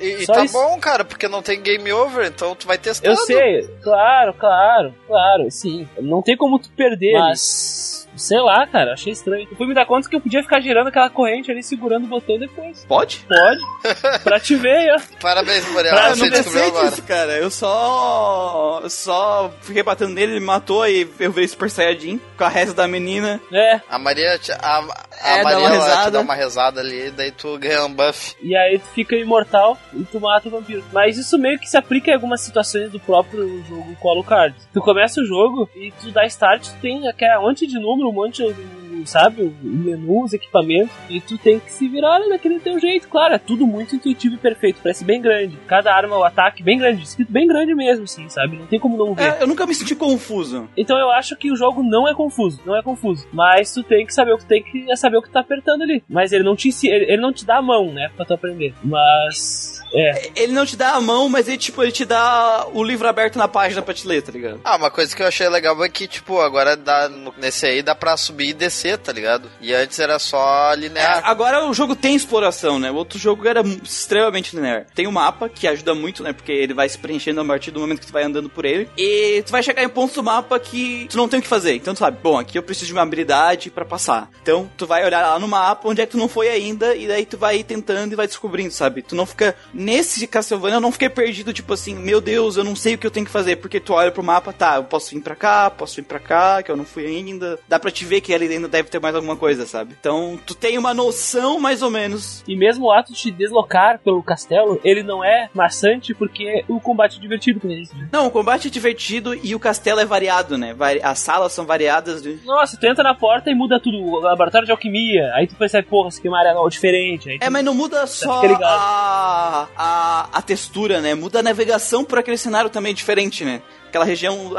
e- e- tá isso. bom, cara, porque não tem game over, então tu vai testando. Eu sei, claro, claro, claro, sim. Não tem como tu perder, mas. Sei lá, cara, achei estranho. Eu fui me dar conta que eu podia ficar girando aquela corrente ali, segurando o botão depois. Pode? Pode. pra te ver, ó. Parabéns, Muriel. Ah, eu você não descobriu agora. disso, cara. Eu só. Só fiquei batendo nele, ele matou e eu virei Super Saiyajin com a reza da menina. É, A Maria, te- a, a É, dá Maria uma ela te rezada. dá uma rezada ali, daí tu ganha um buff. e aí tu fica imortal e tu mata o vampiro. Mas isso meio que se aplica em algumas situações do próprio jogo Colo Card. Tu começa o jogo e tu dá start, tu tem aquela um monte de número, um monte de, sabe, o menu, os equipamentos, e tu tem que se virar daquele teu jeito. Claro, é tudo muito intuitivo e perfeito, parece bem grande. Cada arma, o ataque bem grande, escrito bem grande mesmo, sim, sabe? Não tem como não ver. É, eu nunca me senti confuso. Então eu acho que o jogo não é confuso, não é confuso. Mas tu tem que saber o que tem que é saber o que tá apertando ali. Mas ele não te ele, ele não te dá a mão, né, pra tu aprender. Mas é, Ele não te dá a mão, mas ele, tipo, ele te dá o livro aberto na página pra te ler, tá ligado? Ah, uma coisa que eu achei legal é que, tipo, agora dá, nesse aí dá pra subir e descer, tá ligado? E antes era só É, linear. agora o jogo tem exploração, né? O outro jogo era extremamente linear. Tem o mapa, que ajuda muito, né? Porque ele vai se preenchendo a partir do momento que tu vai andando por ele. E tu vai chegar em pontos do mapa que tu não tem o que fazer. Então tu sabe, bom, aqui eu preciso de uma habilidade pra passar. Então tu vai olhar lá no mapa onde é que tu não foi ainda, e daí tu vai tentando e vai descobrindo, sabe? Tu não fica. Nesse Castlevania eu não fiquei perdido, tipo assim, meu Deus, eu não sei o que eu tenho que fazer. Porque tu olha pro mapa, tá, eu posso vir pra cá, posso vir pra cá, que eu não fui ainda. Dá pra te ver que ali ainda deve ter mais alguma coisa, sabe? Então tu tem uma noção mais ou menos. e mesmo o ato de te deslocar pelo castelo, ele não é maçante porque o combate é divertido com isso. né? Não, o combate é divertido e o castelo é variado, né? As salas são variadas. De... Nossa, tu entra na porta e muda tudo, o laboratório de alquimia. Aí tu percebe, porra, isso aqui é uma área diferente. Aí tu- É, mas não muda só a, a, a textura, né? Muda a navegação por aquele cenário também diferente, né? Aquela região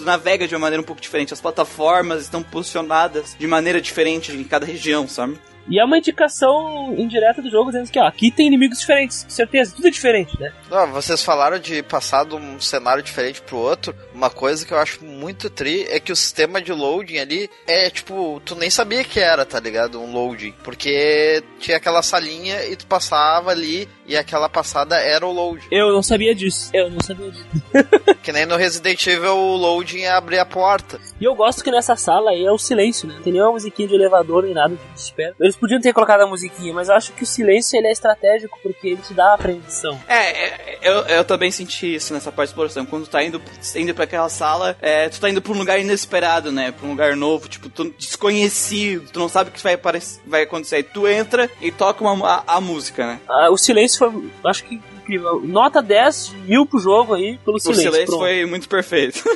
navega de uma maneira um pouco diferente. As plataformas estão posicionadas de maneira diferente em cada região, sabe? E é uma indicação indireta do jogo dizendo que, ó, aqui tem inimigos diferentes, certeza, tudo é diferente, né? Não, vocês falaram de passar de um cenário diferente pro outro. Uma coisa que eu acho muito tri é que o sistema de loading ali é tipo, tu nem sabia que era, tá ligado? Um loading. Porque tinha aquela salinha e tu passava ali e aquela passada era o load. Eu não sabia disso. Eu não sabia disso. Que nem no Resident Evil o loading é abrir a porta. E eu gosto que nessa sala aí é o silêncio, né? Não tem nenhuma musiquinha de elevador nem nada de espera. Eles podiam ter colocado a musiquinha, mas eu acho que o silêncio ele é estratégico porque ele te dá a aprendição. É, é, eu, eu também senti isso nessa parte de exploração. Quando tu tá indo, indo pra aquela sala, é, tu tá indo pra um lugar inesperado, né? Pra um lugar novo, tipo, tu, desconhecido, tu não sabe o que vai, aparecer, vai acontecer. Aí tu entra e toca uma, a, a música, né? Ah, o silêncio foi, acho que incrível. Nota 10 mil pro jogo aí pelo O silêncio. silêncio pronto. foi muito perfeito.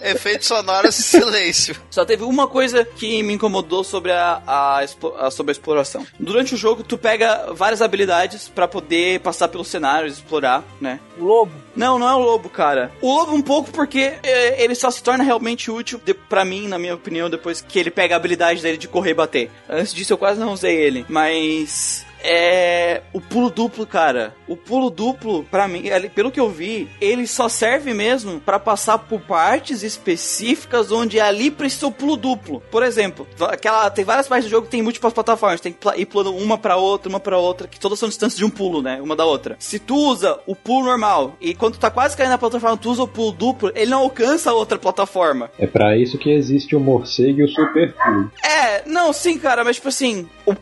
Efeitos sonoros e silêncio. Só teve uma coisa que me incomodou sobre a, a, a- sobre a exploração. Durante o jogo, tu pega várias habilidades pra poder passar pelos cenários, explorar, né? O lobo. Não, não é o lobo, cara. O lobo um pouco porque é, ele só se torna realmente útil de, pra mim, na minha opinião, depois que ele pega a habilidade dele de correr e bater. Antes disso eu quase não usei ele, mas é o pulo duplo, cara. O pulo duplo, pra mim, pelo que eu vi, ele só serve mesmo pra passar por partes específicas onde ali precisa o pulo duplo. Por exemplo, aquela tem várias partes do jogo que tem múltiplas plataformas, tem que ir pulando uma pra outra, uma pra outra, que todas são distâncias de um pulo, né? Uma da outra. Se tu usa o pulo normal e quando tu tá quase caindo na plataforma, tu usa o pulo duplo, ele não alcança a outra plataforma. É pra isso que existe o morcego e o super pulo. É, não, sim, cara, mas tipo assim, o,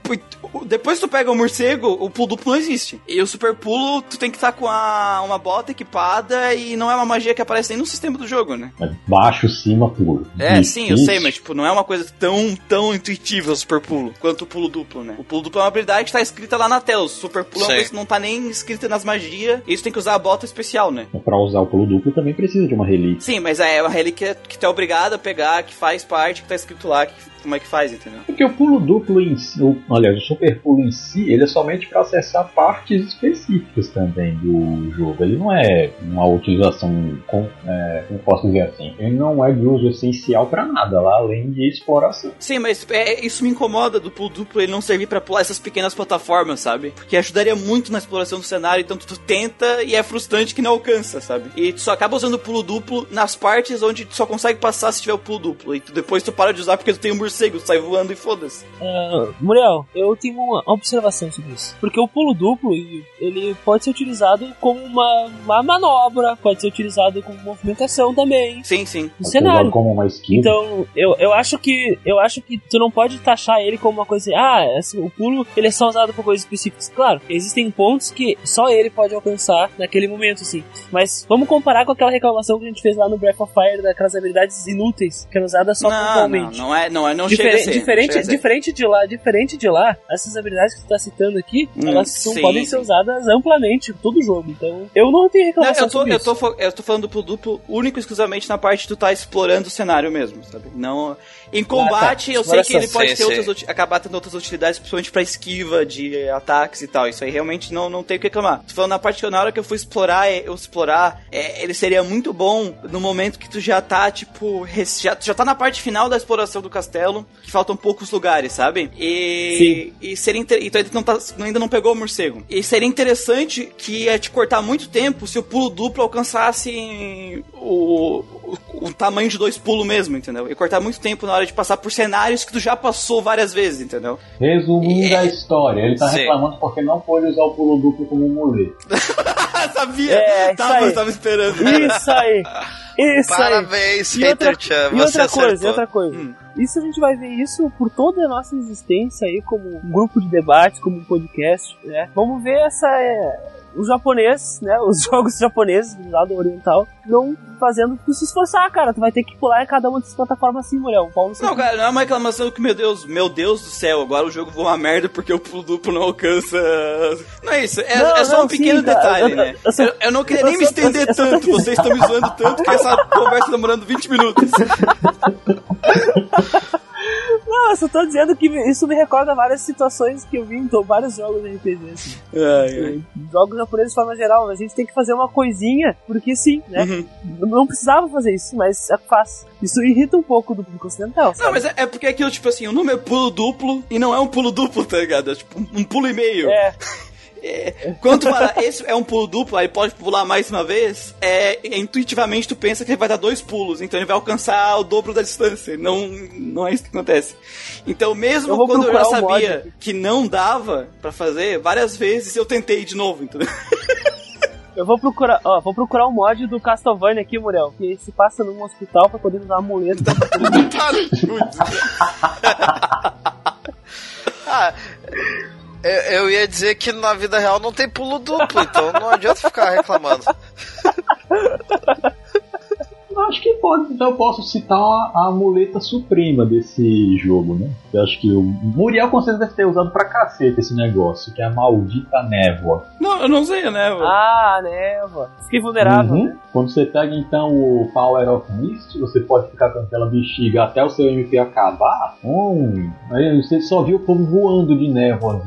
o- depois que tu pega o morcego, o pulo duplo não existe. E o super pulo pulo, tu tem que estar com a, uma bota equipada e não é uma magia que aparece nem no sistema do jogo, né? É baixo, cima, pulo. É, sim, eu Difícil. sei, mas tipo, não é uma coisa tão, tão intuitiva o super pulo quanto o pulo duplo, né? O pulo duplo é uma habilidade que tá escrita lá na tela. O super pulo é uma coisa que não tá nem escrita nas magias. E isso tem que usar a bota especial, né? Pra usar o pulo duplo também precisa de uma relíquia. Sim, mas é uma relíquia que tu é obrigado a pegar, que faz parte, que tá escrito lá, que, como é que faz, entendeu? Porque o pulo duplo em si, o, aliás, o super pulo em si, ele é somente para acessar partes específicas também do jogo. Ele não é uma utilização, com, é, como posso dizer assim, ele não é de uso essencial para nada, lá além de exploração. Sim, mas é, isso me incomoda do pulo duplo ele não servir pra pular essas pequenas plataformas, sabe? Porque ajudaria muito na exploração do cenário, então tu tenta e é frustrante que não alcança, sabe? E tu só acaba usando o pulo duplo nas partes onde tu só consegue passar se tiver o pulo duplo. E tu, depois tu para de usar porque tu tem um morcego, sai voando e foda-se. Ah, Muriel, eu tenho uma observação sobre isso. Porque o pulo duplo, ele pode ser utilizado como uma, uma manobra, pode ser utilizado como movimentação também Sim, sim. no cenário. como uma esquiva. Então, eu, eu acho que eu acho que tu não pode taxar ele como uma coisa, ah, esse- o pulo ele é só usado por coisas específicas. Claro, existem pontos que só ele pode alcançar naquele momento, assim. Mas vamos comparar com aquela reclamação que a gente fez lá no Breath of Fire daquelas habilidades inúteis que eram usadas só não, não, pontualmente. não é, não é, não Diferente, chega a ser. não diferente, a ser. diferente de lá, diferente de lá, essas habilidades que tu tá citando aqui, Hum, elas são- sim, podem ser usadas amplamente em todo o jogo. Então, eu não tenho Não, reclamação eu, tô, sobre eu, tô, eu tô falando do pulo duplo único e exclusivamente na parte de tu tá explorando o cenário mesmo, sabe? Não. Em combate, eu sei que ele pode Sim, ter sim. outras, acabar tendo outras utilidades, principalmente pra esquiva de ataques e tal. Isso aí realmente não, não tem o que reclamar. Tô falando na parte que eu- na hora que eu fui explorar, é, eu explorar, é, ele seria muito bom no momento que tu já tá, tipo, já, tu já tá na parte final da exploração do castelo, que faltam poucos lugares, sabe? E, e seria inter... então ainda não, tá, ainda não pegou o morcego. E seria interessante que ia te cortar muito tempo se o pulo duplo alcançasse o, o, o tamanho de dois pulos mesmo, entendeu? E cortar muito tempo na hora de passar por cenários que tu já passou várias vezes, entendeu? Resumindo É. a história, ele tá Sim. reclamando porque não pôde usar o pulo duplo como um muleta. Sabia! É, isso tava, aí. tava esperando. Isso aí! Isso aí! Parabéns, E outra, Hater Chan, e você outra coisa, e acertou. outra coisa. Hum. Isso a gente vai ver isso por toda a nossa existência aí, como um grupo de debates, como um podcast, né? Vamos ver essa. é, o japonês, né? Os jogos japoneses do lado oriental não fazendo tu se esforçar, cara. Tu vai ter que pular em cada uma dessas plataformas assim, mulher. O Paulo Não, cara, não é uma reclamação que, meu Deus, meu Deus do céu, agora o jogo voa uma merda porque o pulo duplo não alcança. Não é isso, é, Não, é só não, um pequeno sim, detalhe, eu- né? eu Eu, eu não queria nem me estender tanto, vocês estão me zoando tanto que essa conversa tá demorando 20 minutos. Não, eu só tô dizendo que isso me recorda várias situações que eu vi em vários jogos de RPG. Assim. Jogos japoneses de forma geral, a gente tem que fazer uma coisinha, porque sim, né? Uhum. Não- precisava fazer isso, mas é fácil. Isso irrita um pouco do público ocidental, sabe? Não, mas é, é porque aquilo, tipo assim, o nome é pulo duplo e não é um pulo duplo, tá ligado? É tipo um, um pulo e meio. É, É, quando tu fala, esse é um pulo duplo, aí pode pular mais uma vez, é, intuitivamente tu pensa que ele vai dar dois pulos, então ele vai alcançar o dobro da distância. Não, não é isso que acontece. Então, Eu mesmo vou quando eu já mod sabia aqui. que não dava pra fazer, várias vezes eu tentei de novo, entendeu? eu vou procurar, ó, vou procurar o mod do Castlevania aqui, Muriel, que se passa num hospital pra poder usar a muleta. Tá Ah, eu, eu ia dizer que na vida real não tem pulo duplo, então não adianta ficar reclamando. Eu Acho que pode, então eu posso citar a, a muleta suprema desse jogo, né? Eu acho que o Muriel com certeza deve ter usado pra cacete esse negócio, que é a maldita névoa. Não, eu não sei, né? velho? ah, névoa. Fiquei vulnerável, Uhum. né? Quando você pega então o Power of Mist, você pode ficar com aquela bexiga até o seu MP acabar. Hum, aí você só viu o povo voando de névoa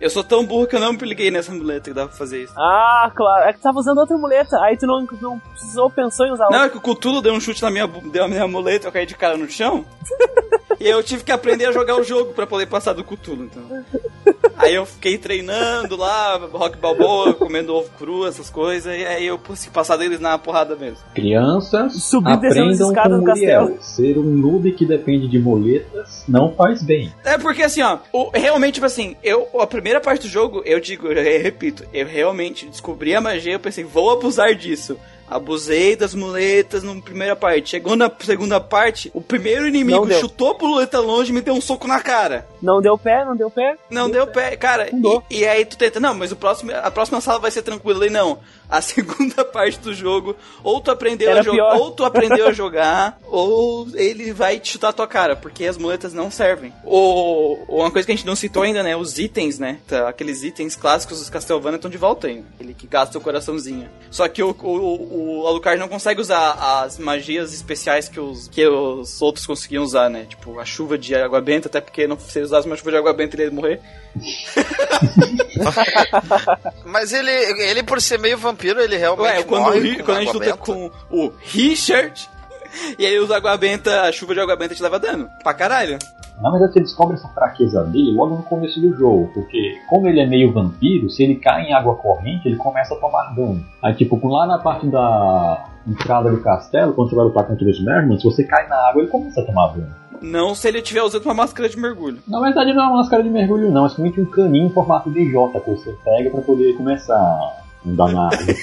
Eu sou tão burro que eu não me liguei nessa muleta que dava pra fazer isso. Ah, claro. É que tu tava usando outra muleta, aí tu não, não precisou, pensou em usar Não, outra. é que o Cutulo deu um chute na minha, deu a minha muleta, eu caí de cara no chão. e eu tive que aprender a jogar o jogo pra poder passar do Cutulo, então. Aí eu fiquei treinando lá, rock balboa, comendo ovo cru, essas coisas, e aí eu consegui passar deles na porrada mesmo. Crianças, Subir aprendam escadas com do Muriel. castelo. Ser um noob que depende de muletas não faz bem. É porque assim, ó, o- realmente, tipo assim, eu, a primeira parte do jogo, eu digo, eu repito, eu realmente descobri a magia, eu pensei, vou abusar disso. Abusei das muletas na primeira parte. Chegou na segunda parte, o primeiro inimigo deu. chutou a muleta longe e me deu um soco na cara. Não deu pé, não deu pé. Não deu pé, cara. Não E, e aí tu tenta, não, mas o próximo, a próxima sala vai ser tranquila. E não, a segunda parte do jogo, ou tu aprendeu Era a jogar, ou tu aprendeu a jogar, ou ele vai te chutar a tua cara, porque as muletas não servem. Ou, ou uma coisa que a gente não citou ainda, né? Os itens, né? Tá, aqueles itens clássicos dos Castlevania estão de volta ainda. Aquele que gasta o coraçãozinho. Só que o, o, o Alucard não consegue usar as magias especiais que os, que os outros conseguiam usar, né? Tipo, a chuva de água benta, até porque não, se ele usasse uma chuva de água benta ele ia morrer. Mas ele, ele por ser meio vampiro, ele realmente Ué, quando, morre o quando a gente luta com o Richard, e aí usa água benta, a chuva de água benta te leva dano. Pra caralho. Na verdade, você descobre essa fraqueza dele logo no começo do jogo, porque como ele é meio vampiro, se ele cai em água corrente, ele começa a tomar dano. Aí, tipo, lá na parte da entrada do castelo, quando você vai lutar contra os Mermans, se você cai na água, ele começa a tomar dano. Não se ele estiver usando uma máscara de mergulho. Na verdade, não é uma máscara de mergulho, não, é simplesmente um caninho em formato de J que você pega pra poder começar a andar na água.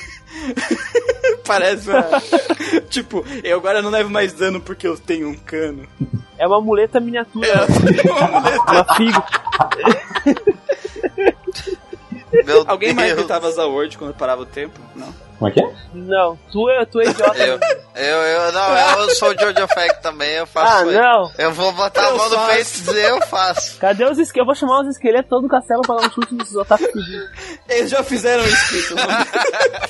Parece uma... tipo, eu agora não levo mais dano porque eu tenho um cano. É uma muleta miniatura. É, uma muleta. Uma figo. Meu Alguém mais Deus. gritava Zaword quando parava o tempo? Não. Como é que é? Não, tu é, tu é idiota. Eu, eu, eu, não, eu sou o Jojo Fact também, eu faço Ah, isso. não. Eu vou botar a Eu mão no peito e dizer eu faço. Cadê os esqueletos? Eu vou chamar os esqueletos todo do castelo pra dar um chute nesses otakus. Eles já fizeram isso.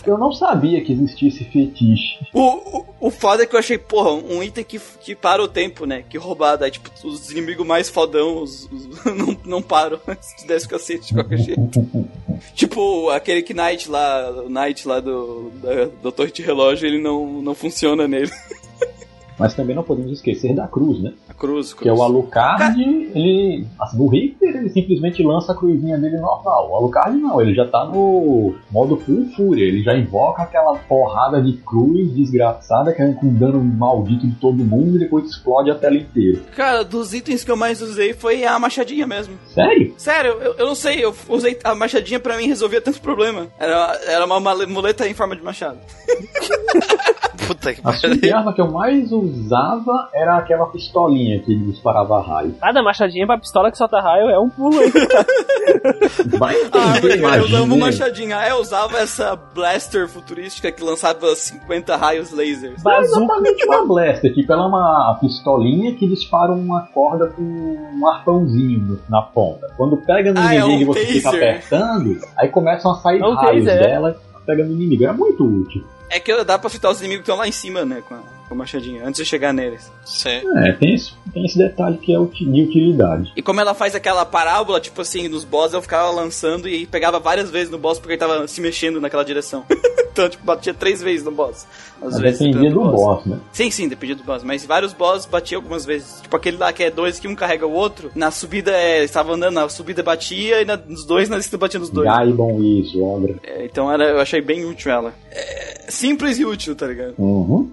Eu não sabia que existia esse fetiche. o, o, o foda é que eu achei, porra, um item que, que para o tempo, né? Que roubada. Aí, tipo, os inimigos mais fodão os, os- não, não param se desse cacete de qualquer jeito. Tipo, aquele Knight lá, o Knight lá do, da, do Torre de Relógio, ele não, não funciona nele. Mas também não podemos esquecer da cruz, né? Cruz, cruz. Que é o Alucard, ele. Assim, o Richter, ele simplesmente lança a cruzinha dele normal. O Alucard não, ele já tá no modo full fúria. Ele já invoca aquela porrada de cruz desgraçada, que é com dano maldito de todo mundo e depois explode a tela inteira. Cara, dos itens que eu mais usei foi a machadinha mesmo. Sério? Sério, eu, eu não sei, eu usei a machadinha pra mim resolvia tanto problema. Era, era uma muleta em forma de machado. Puta que A pariu. arma que eu mais usava era aquela pistolinha que disparava raio. Cada machadinha pra pistola que solta raio é um pulo. Vai Ah, entender, mas eu imagina. machadinha. Ah, eu usava essa blaster futurística que lançava 50 raios lasers. Não é exatamente uma blaster, tipo, ela é uma pistolinha que dispara uma corda com um arpãozinho na ponta. Quando pega no Ah, é inimigo e um você fica taser. apertando, aí começam a sair É um raios taser, é. dela e pega no inimigo. Era muito útil. É que dá pra fitar os inimigos que estão lá em cima, né? Com a, com a machadinha, antes de chegar neles. Sim. É, tem esse, tem esse detalhe que é de utilidade. E como ela faz aquela parábola, tipo assim, nos boss, eu ficava lançando e pegava várias vezes no boss porque ele tava se mexendo naquela direção. então, tipo, batia três vezes no boss. Às Mas vezes, dependia do dependendo boss, né? Sim, sim, dependia do boss. Mas vários boss batia algumas vezes. Tipo aquele lá que é dois que um carrega o outro. Na subida, é, estava andando, na subida batia e na, nos dois, na descida batia nos dois. Gaibon isso, obra. É, então era, eu achei bem útil ela. É, simples e útil, tá ligado? Uhum.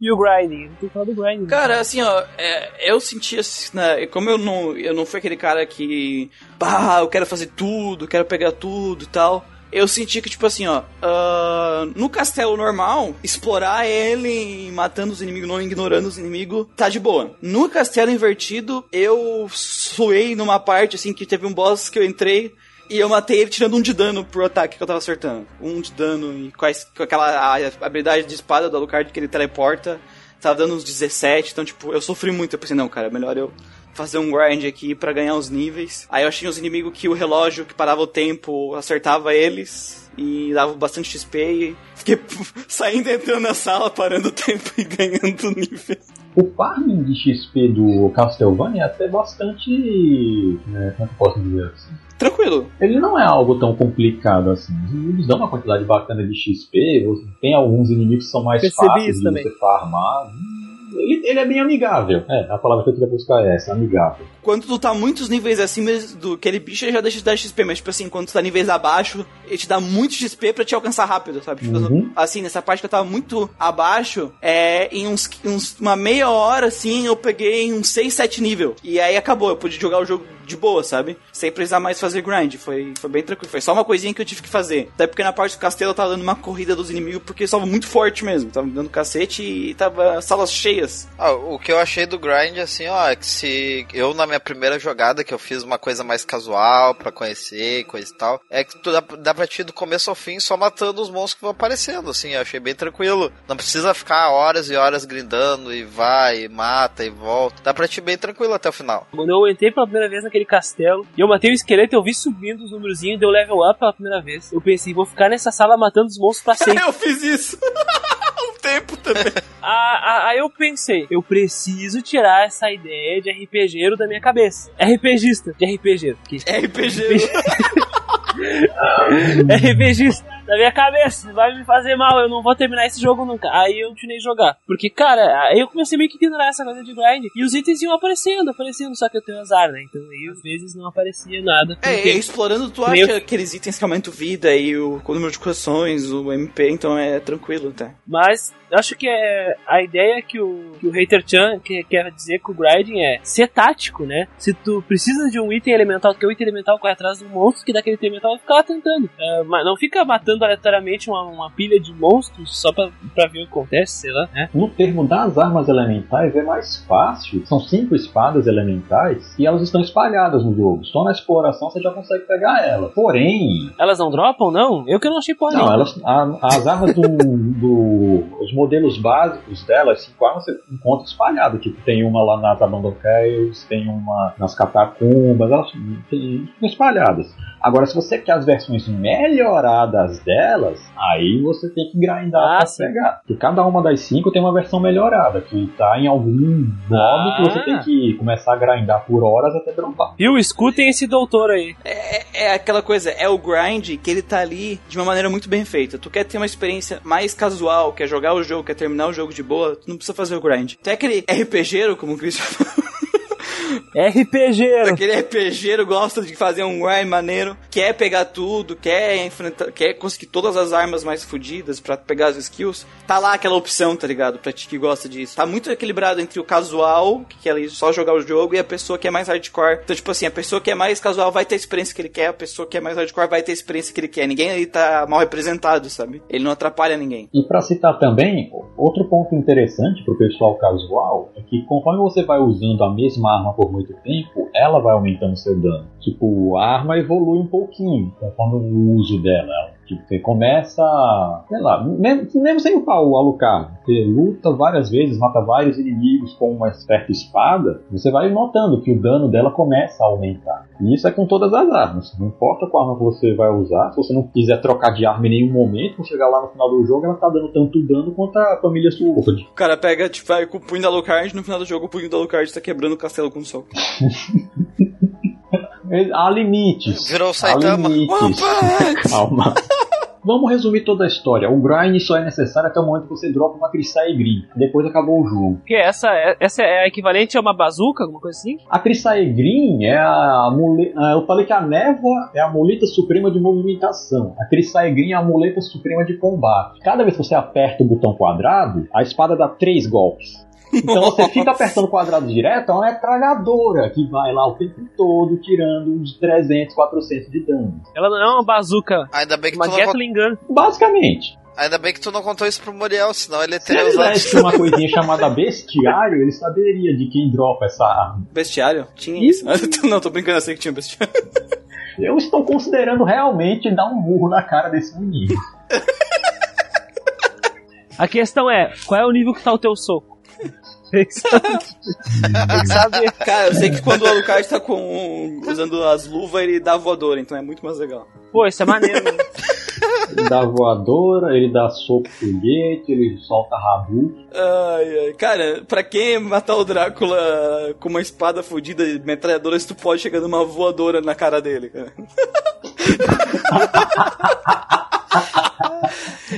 E o grinding? Tem que falar do grinding. Cara, assim, ó, é, eu senti assim, né, como eu não, eu não fui aquele cara que, bah, eu quero fazer tudo, quero pegar tudo e tal. Eu senti que, tipo assim, ó, ah, no castelo normal, explorar ele matando os inimigos, não ignorando os inimigos, tá de boa. No castelo invertido, eu suei numa parte, assim, que teve um boss que eu entrei e eu matei ele tirando um de dano pro ataque que eu tava acertando. Um de dano e com, com aquela a- a habilidade de espada do Alucard que ele teleporta. Tava dando uns 17, então, tipo, eu sofri muito. Eu pensei, não, cara, melhor eu fazer um grind aqui pra ganhar os níveis. Aí eu achei os inimigos que o relógio que parava o tempo acertava eles e dava bastante XP e fiquei saindo entrando na sala, parando o tempo e ganhando nível. O farming de XP do Castlevania é até bastante. Né, como é que eu posso dizer assim? Tranquilo. Ele não é algo tão complicado assim. Os inimigos dão uma quantidade bacana de XP. Tem alguns inimigos que são mais Percebi fáceis de também. você farmar. Ele, ele é bem amigável. É, a palavra que eu queria buscar é essa, amigável. Quando tu tá muitos níveis acima do aquele bicho, ele já deixa de dar XP, mas tipo assim, quando tu tá níveis abaixo, ele te dá muito XP pra te alcançar rápido, sabe? Tipo, Uhum. Assim, nessa parte que eu tava muito abaixo, é, em uns, uns- uma meia hora, assim, eu peguei uns 6, 7 nível. E aí acabou, eu pude jogar o jogo de boa, sabe? Sem precisar mais fazer grind. Foi, foi bem tranquilo. Foi só uma coisinha que eu tive que fazer. Até porque na parte do castelo eu tava dando uma corrida dos inimigos porque eles estavam muito forte mesmo. Tava dando cacete e tava salas cheias. Ah, o que eu achei do grind, assim, ó, é que se eu na minha primeira jogada, que eu fiz uma coisa mais casual pra conhecer, coisa e tal, é que tu dá, dá pra ti do começo ao fim só matando os monstros que vão aparecendo, assim, eu achei bem tranquilo. Não precisa ficar horas e horas grindando e vai, e mata e volta. Dá pra ti bem tranquilo até o final. Quando eu entrei pela primeira vez naquele castelo e eu matei o esqueleto, eu vi subindo os númerozinhos, deu level up pela primeira vez. Eu pensei, vou ficar nessa sala matando os monstros pra sempre. eu fiz isso. um tempo também. Ah, ah, Aí eu pensei, eu preciso tirar essa ideia de RPGero da minha cabeça. RPGista de RPGero. Que... RPG. RPGista da minha cabeça, vai me fazer mal, eu não vou terminar esse jogo nunca. Aí eu continuei jogar. Porque, cara, aí eu comecei meio que a ignorar essa coisa de grind. E os itens iam aparecendo, aparecendo, só que eu tenho azar, né? Então aí às vezes não aparecia nada. É, explorando tu acha eu- aqueles itens que aumentam vida e o, o número de corações, o MP, então é tranquilo, tá? Mas eu acho que é a ideia que o, que o Hater Chan que- quer dizer com o grinding é ser tático, né? Se tu precisa de um item elemental, tu quer o item elemental, corre atrás do monstro que dá aquele item elemental, fica lá tentando. É, mas não fica matando aleatoriamente uma, uma pilha de monstros só pra, pra ver o que acontece, sei lá, né? No termo das armas elementais é mais fácil. São cinco espadas elementais e elas estão espalhadas no jogo. Só na exploração você já consegue pegar elas. Porém, Elas não dropam, não? Eu que não achei porra não, elas, a- as armas do, do- Os modelos básicos delas, cinco armas, você encontra espalhado. Tipo, tem uma lá nas Abandon Caves, tem uma nas catacumbas, elas ficam espalhadas. Agora, se você quer as versões melhoradas delas, aí você tem que grindar Ah, pra sim. pegar. Porque cada uma das cinco tem uma versão melhorada, que tá em algum modo que você Ah. tem que começar a grindar por horas até dropar. Viu? Escutem esse doutor aí. É, é aquela coisa, é o grind que ele tá ali de uma maneira muito bem feita. Tu quer ter uma experiência mais casual, quer jogar o jogo, quer terminar o jogo de boa, tu não precisa fazer o grind. Tu é aquele RPGero, como o Christian falou. RPG. Aquele RPGero gosta de fazer um grind maneiro, quer pegar tudo, quer enfrentar, quer conseguir todas as armas mais fodidas pra pegar as skills. Tá lá aquela opção, tá ligado? Pra ti que gosta disso. Tá muito equilibrado entre o casual, que quer ali só jogar o jogo, e a pessoa que é mais hardcore. Então, tipo assim, a pessoa que é mais casual vai ter a experiência que ele quer, a pessoa que é mais hardcore vai ter a experiência que ele quer. Ninguém aí tá mal representado, sabe? Ele não atrapalha ninguém. E para citar também, outro ponto interessante para o pessoal casual é que conforme você vai usando a mesma arma por muito tempo, ela vai aumentando seu dano. Tipo, a arma evolui um pouquinho conforme o uso dela. Tipo, você começa, sei lá, mesmo, mesmo sem upar o Alucard, você luta várias vezes, mata vários inimigos com uma esperta espada, você vai notando que o dano dela começa a aumentar. E isso é com todas as armas. Não importa qual arma que você vai usar, se você não quiser trocar de arma em nenhum momento, quando chegar lá no final do jogo, ela tá dando tanto dano quanto a família Sword. O cara pega, tipo, vai com o punho da Alucard, no final do jogo o punho da Alucard tá quebrando o castelo com o sol. Há limites. Virou o Há Saitama. limites. Calma. Vamos resumir toda a história. O grind só é necessário até o momento que você dropa uma Crisai Green. Depois acabou o jogo. Porque essa, é- essa é a equivalente a uma bazuca, alguma coisa assim? A Crisai Green é a muleta. Eu falei que a névoa é a muleta suprema de movimentação. A Crisai Green é a muleta suprema de combate. Cada vez que você aperta o botão quadrado, a espada dá três golpes. Então você fica apertando o quadrado direto, é uma metralhadora que vai lá o tempo todo tirando uns 300, 400 de dano. Ela não é uma bazuca, Ainda bem que uma tu não, Gatling Gun. Basicamente. ainda bem que tu não contou isso pro Muriel, senão ele Se teria ele usado. tivesse uma coisinha chamada bestiário, ele saberia de quem dropa essa arma. Bestiário? Tinha isso. não, tô brincando, eu sei que tinha bestiário. Eu estou considerando realmente dar um murro na cara desse menino. A questão é, qual é o nível que tá o teu soco? Tem que saber. Tem que saber. Cara, eu sei que quando o Alucard tá com, usando as luvas, ele dá voadora, então é muito mais legal. Pô, isso é maneiro, né? Ele dá voadora, ele dá soco foguete, ele solta rabu. Ai, ai. Cara, pra quem matar o Drácula com uma espada fodida e metralhadora, se tu pode chegar numa voadora na cara dele, cara.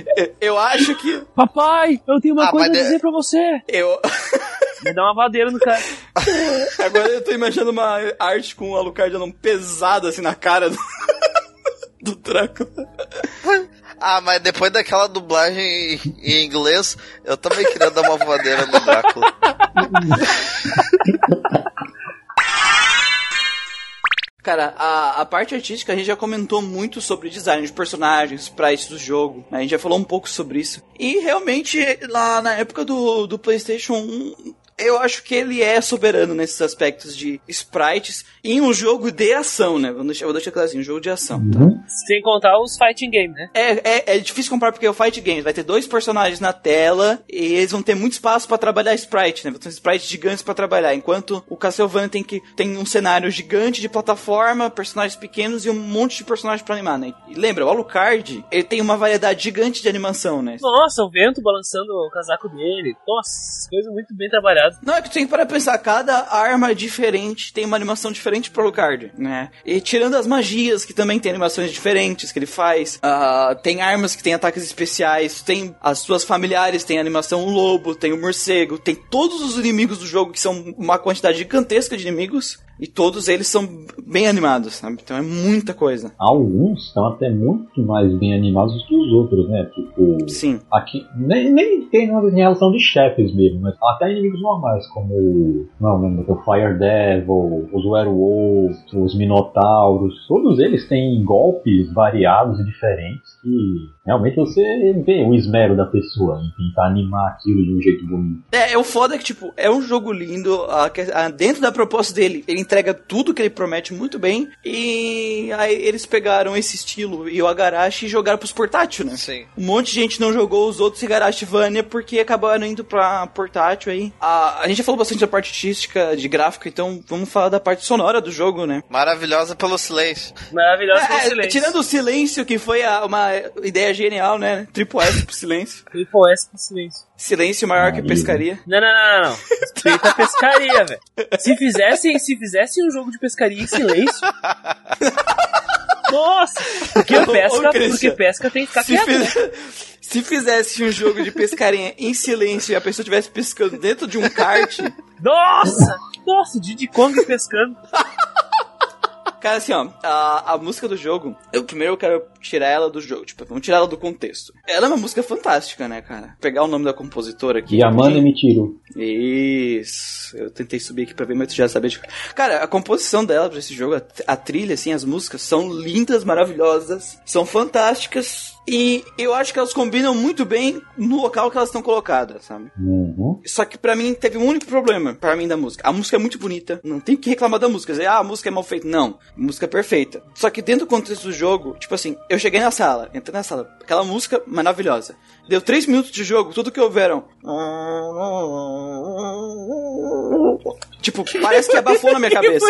Eu- acho que. Papai, eu tenho uma Ah, coisa a de- dizer pra você. Eu. Me dá uma vadeira no cara. Agora eu tô imaginando uma arte com o Alucard dando um pesado assim na cara do, do Drácula. Ah, mas depois daquela dublagem em- em inglês, eu também queria dar uma voadeira no Drácula. Cara, a, a parte artística a gente já comentou muito sobre design de personagens, sprites do jogo. né? A gente já falou um pouco sobre isso. E realmente, lá na época do, do PlayStation 1, eu acho que ele é soberano nesses aspectos de sprites em um jogo de ação, né? Vou deixar, vou deixar claro assim, um jogo de ação. tá? Uhum. Sem contar os fighting game, né? É, é, é difícil comparar porque é o Fight Games. Vai ter dois personagens na tela e eles vão ter muito espaço pra trabalhar sprite, né? Vão ter sprites gigantes pra trabalhar. Enquanto o Castlevania tem que tem um cenário gigante de plataforma, personagens pequenos e um monte de personagens pra animar, né? E lembra, o Alucard, ele tem uma variedade gigante de animação, né? Nossa, o vento balançando o casaco dele. Nossa, coisa muito bem trabalhada. Não, é que tu tem que parar pra pensar, cada arma diferente tem uma animação diferente pro Alucard, né? E tirando as magias, que também tem animações diferentes que ele faz, ah, tem armas que tem ataques especiais, tem as suas familiares, tem a animação o lobo, tem o morcego, tem todos os inimigos do jogo, que são uma quantidade gigantesca de inimigos, e todos eles são bem animados, sabe? Então é muita coisa. Alguns estão até muito mais bem animados que os outros, né? Tipo, Sim. aqui nem, nem tem nada em relação de chefes mesmo, mas até inimigos normais, como não, não, o Fire Devil, os Werewolves, os Minotauros, todos eles têm golpes variados e diferentes que realmente você vê o esmero da pessoa em tentar animar aquilo de um jeito bonito. É, é o foda que, tipo, é um jogo lindo, a a- dentro da proposta dele, ele entrega tudo que ele promete muito bem, e aí eles pegaram esse estilo e o Agarashi e jogaram pros portátil, né? Sim. Um monte de gente não jogou os outros Igarashi Vania porque acabaram indo pra portátil aí. A, a gente já falou bastante da parte artística, de gráfico, então vamos falar da parte sonora do jogo, né? Maravilhosa pelo silêncio. Maravilhosa É, silêncio. tirando o silêncio, que foi a- uma ideia genial, né? Triple S pro silêncio. Triple S com silêncio. Silêncio maior que pescaria. Não, não, não, não. Respeita a pescaria, velho. Se fizessem, se fizessem um jogo de pescaria em silêncio. Nossa! Porque Ô, ô, pesca, Christian, porque pesca tem que ficar Se, quieto. né? fiz- se fizesse um jogo de pescaria em silêncio e a pessoa estivesse pescando dentro de um kart, Nossa! Nossa, Diddy Kong pescando. cara, assim, ó, a, a música do jogo, eu primeiro eu quero tirar ela do jogo, tipo, vamos tirar ela do contexto. Ela é uma música fantástica, né, cara? Pegar o nome da compositora aqui. Yamane Michiru. Isso. Eu tentei subir aqui pra ver, mas tu já sabia de... Cara, a composição dela pra esse jogo, a, a trilha, assim, as músicas são lindas, maravilhosas, são fantásticas. E eu acho que elas combinam muito bem no local que elas estão colocadas, sabe? Uhum. Só que pra mim teve um único problema, pra mim, da música. A música é muito bonita, não tem que reclamar da música. Dizer, ah, a música é mal feita. Não, a música é perfeita. Só que dentro do contexto do jogo, tipo assim, eu cheguei na sala, entrei na sala, aquela música maravilhosa. Deu três minutos de jogo, tudo que houveram. Tipo, parece que abafou na minha cabeça.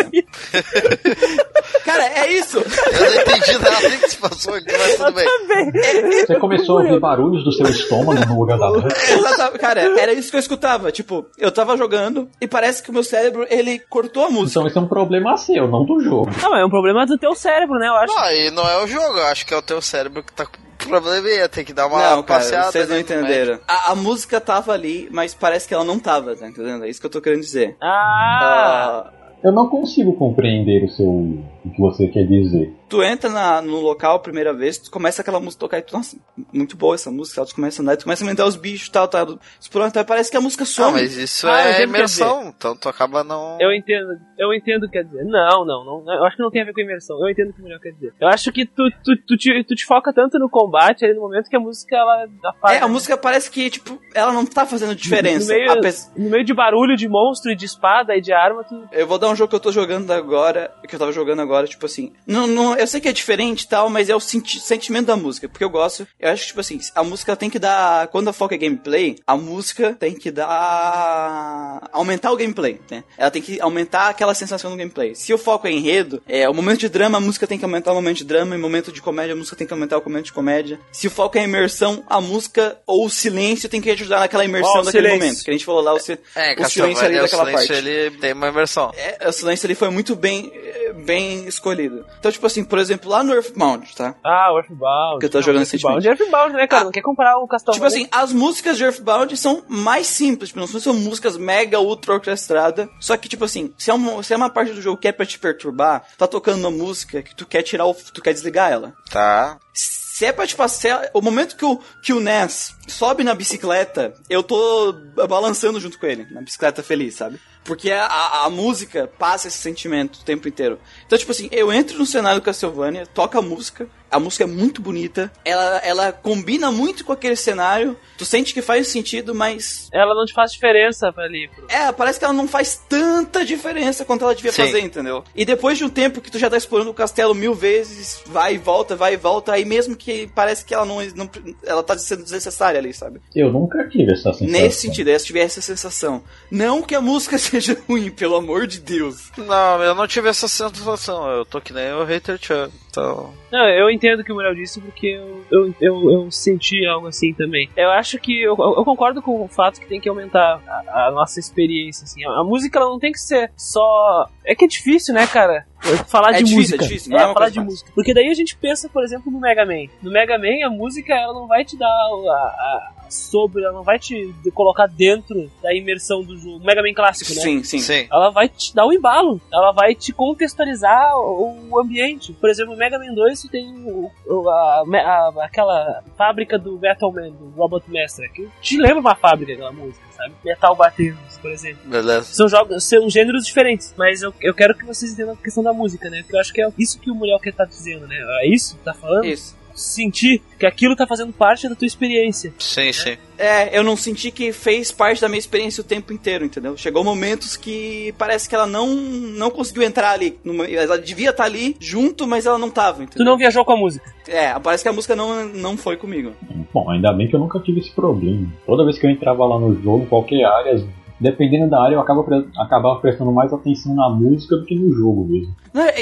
Cara, é isso. Eu não entendi nada que se passou aqui, mas tudo bem. Você começou a ouvir barulhos do seu estômago no lugar da música. Exatamente. Cara, era isso que eu escutava. Tipo, eu tava jogando e parece que o meu cérebro, ele cortou a música. Então esse é um problema seu, não do jogo. Não, é um problema do teu cérebro, né? Eu acho. Não, e não é o jogo, eu acho que é o teu cérebro que tá probleminha, tem que dar uma Não, cara, passeada. vocês não entenderam. A, a música tava ali, mas parece que ela não tava, tá entendendo? É isso que eu tô querendo dizer. Ah! Ah, Eu não consigo compreender o seu o que você quer dizer. tu entra na- no local a primeira vez, tu começa aquela música a tocar e tu, nossa, muito boa essa música, tu começa a andar, tu começa a aumentar os bichos e tal, tal, explorando, tal, parece que a música Não, some. mas isso Ah, é imersão, então tu acaba não. Eu entendo, eu entendo o que quer dizer. Não, não, não. Eu acho que não tem a ver com imersão. Eu entendo o que o Muriel quer dizer. Eu acho que tu, tu, tu, te, tu te foca tanto no combate ali no momento que a música ela apaga. É, a música parece que, tipo, ela não tá fazendo diferença. No meio, no meio de barulho de monstro e de espada e de arma, tu. Eu vou dar um jogo que eu tô jogando agora, que eu tava jogando agora, tipo assim. Não, não, eu sei que é diferente e tal, mas é o senti- sentimento da música. Porque eu gosto. Eu acho que, tipo assim, a música tem que dar. Quando a foca é gameplay, a música tem que dar. aumentar o gameplay, né? Ela tem que aumentar aquela sensação do gameplay. Se o foco é enredo, é o momento de drama, a música tem que aumentar o momento de drama, e o momento de comédia, a música tem que aumentar o momento de comédia. Se o foco é imersão, a música ou o silêncio tem que ajudar naquela imersão Ó, o daquele silêncio. momento. Que a gente falou lá, o, si- É, o silêncio ali o daquela silêncio, parte. ele tem uma imersão. É, o silêncio ali foi muito bem, bem escolhido. Então, tipo assim, por exemplo, lá no Earthbound, tá? Ah, o Earthbound. Que eu tô Não, jogando Earthbound. é Earthbound, né, cara? Ah. Não quer comparar o Castlevania? Tipo assim, as músicas de Earthbound são mais simples, tipo, não são músicas mega ultra orquestradas. Só que, tipo assim, se é, uma, se é uma parte do jogo que é pra te perturbar, tá tocando uma música que tu quer tirar o. tu quer desligar ela. Tá. Se Se é pra te passar. O momento que o, que o Ness sobe na bicicleta, eu tô balançando junto com ele, na bicicleta feliz, sabe? Porque a, a, música passa esse sentimento o tempo inteiro. Então, tipo assim, eu entro no cenário do Castlevania, toco a música, a música é muito bonita, ela, ela combina muito com aquele cenário, tu sente que faz sentido, mas. Ela não te faz diferença ali. Pro... É, parece que ela não faz tanta diferença quanto ela devia Sim. fazer, entendeu? E depois de um tempo que tu já tá explorando o castelo mil vezes, vai e volta, vai e volta, aí mesmo que parece que ela não, não ela tá sendo desnecessária ali, sabe? Eu nunca tive essa sensação. Nesse sentido, eu tive essa sensação. Não que a música seja ruim, pelo amor de Deus. Não, eu não tive essa sensação. Eu tô que nem o Hater Chan. Então. Não, eu entendo o que o Muriel disse porque eu, eu, eu, eu senti algo assim também. Eu acho que eu, eu concordo com o fato que tem que aumentar a, a nossa experiência. Assim. A, a música ela não tem que ser só. É que é difícil, né, cara? Falar É de difícil, música. é difícil, não é uma falar de fácil. música. Porque daí a gente pensa, por exemplo, no Mega Man. No Mega Man, a música ela não vai te dar a, a- sobre, ela não vai te colocar dentro da imersão do jogo. Mega Man clássico, né? Sim, sim. Sim. ela vai te dar o embalo, ela vai te contextualizar o o ambiente. Por exemplo, Mega Man 2 tu tem o- o- a- a- aquela fábrica do Metal Man, do Robot Master, que te lembra uma fábrica aquela música, sabe? Metal Battles, por exemplo. Beleza. São jogos, são gêneros diferentes, mas eu, eu quero que vocês entendam a questão da música, né? Porque eu acho que é isso que o Muriel quer tá dizendo, né? É isso que tá falando? Isso. Sentir que aquilo tá fazendo parte da tua experiência. Sim, sim. É, eu não senti que fez parte da minha experiência o tempo inteiro, entendeu? Chegou momentos que parece que ela não não conseguiu entrar ali. numa- ela devia estar ali junto, mas ela não tava, Tu entendeu? não viajou com a música. É, parece que a música não, não foi comigo. Bom, ainda bem que eu nunca tive esse problema. Toda vez que eu entrava lá no jogo, qualquer área, dependendo da área, eu acaba, pre- acabava prestando mais atenção na música do que no jogo mesmo. Não, é,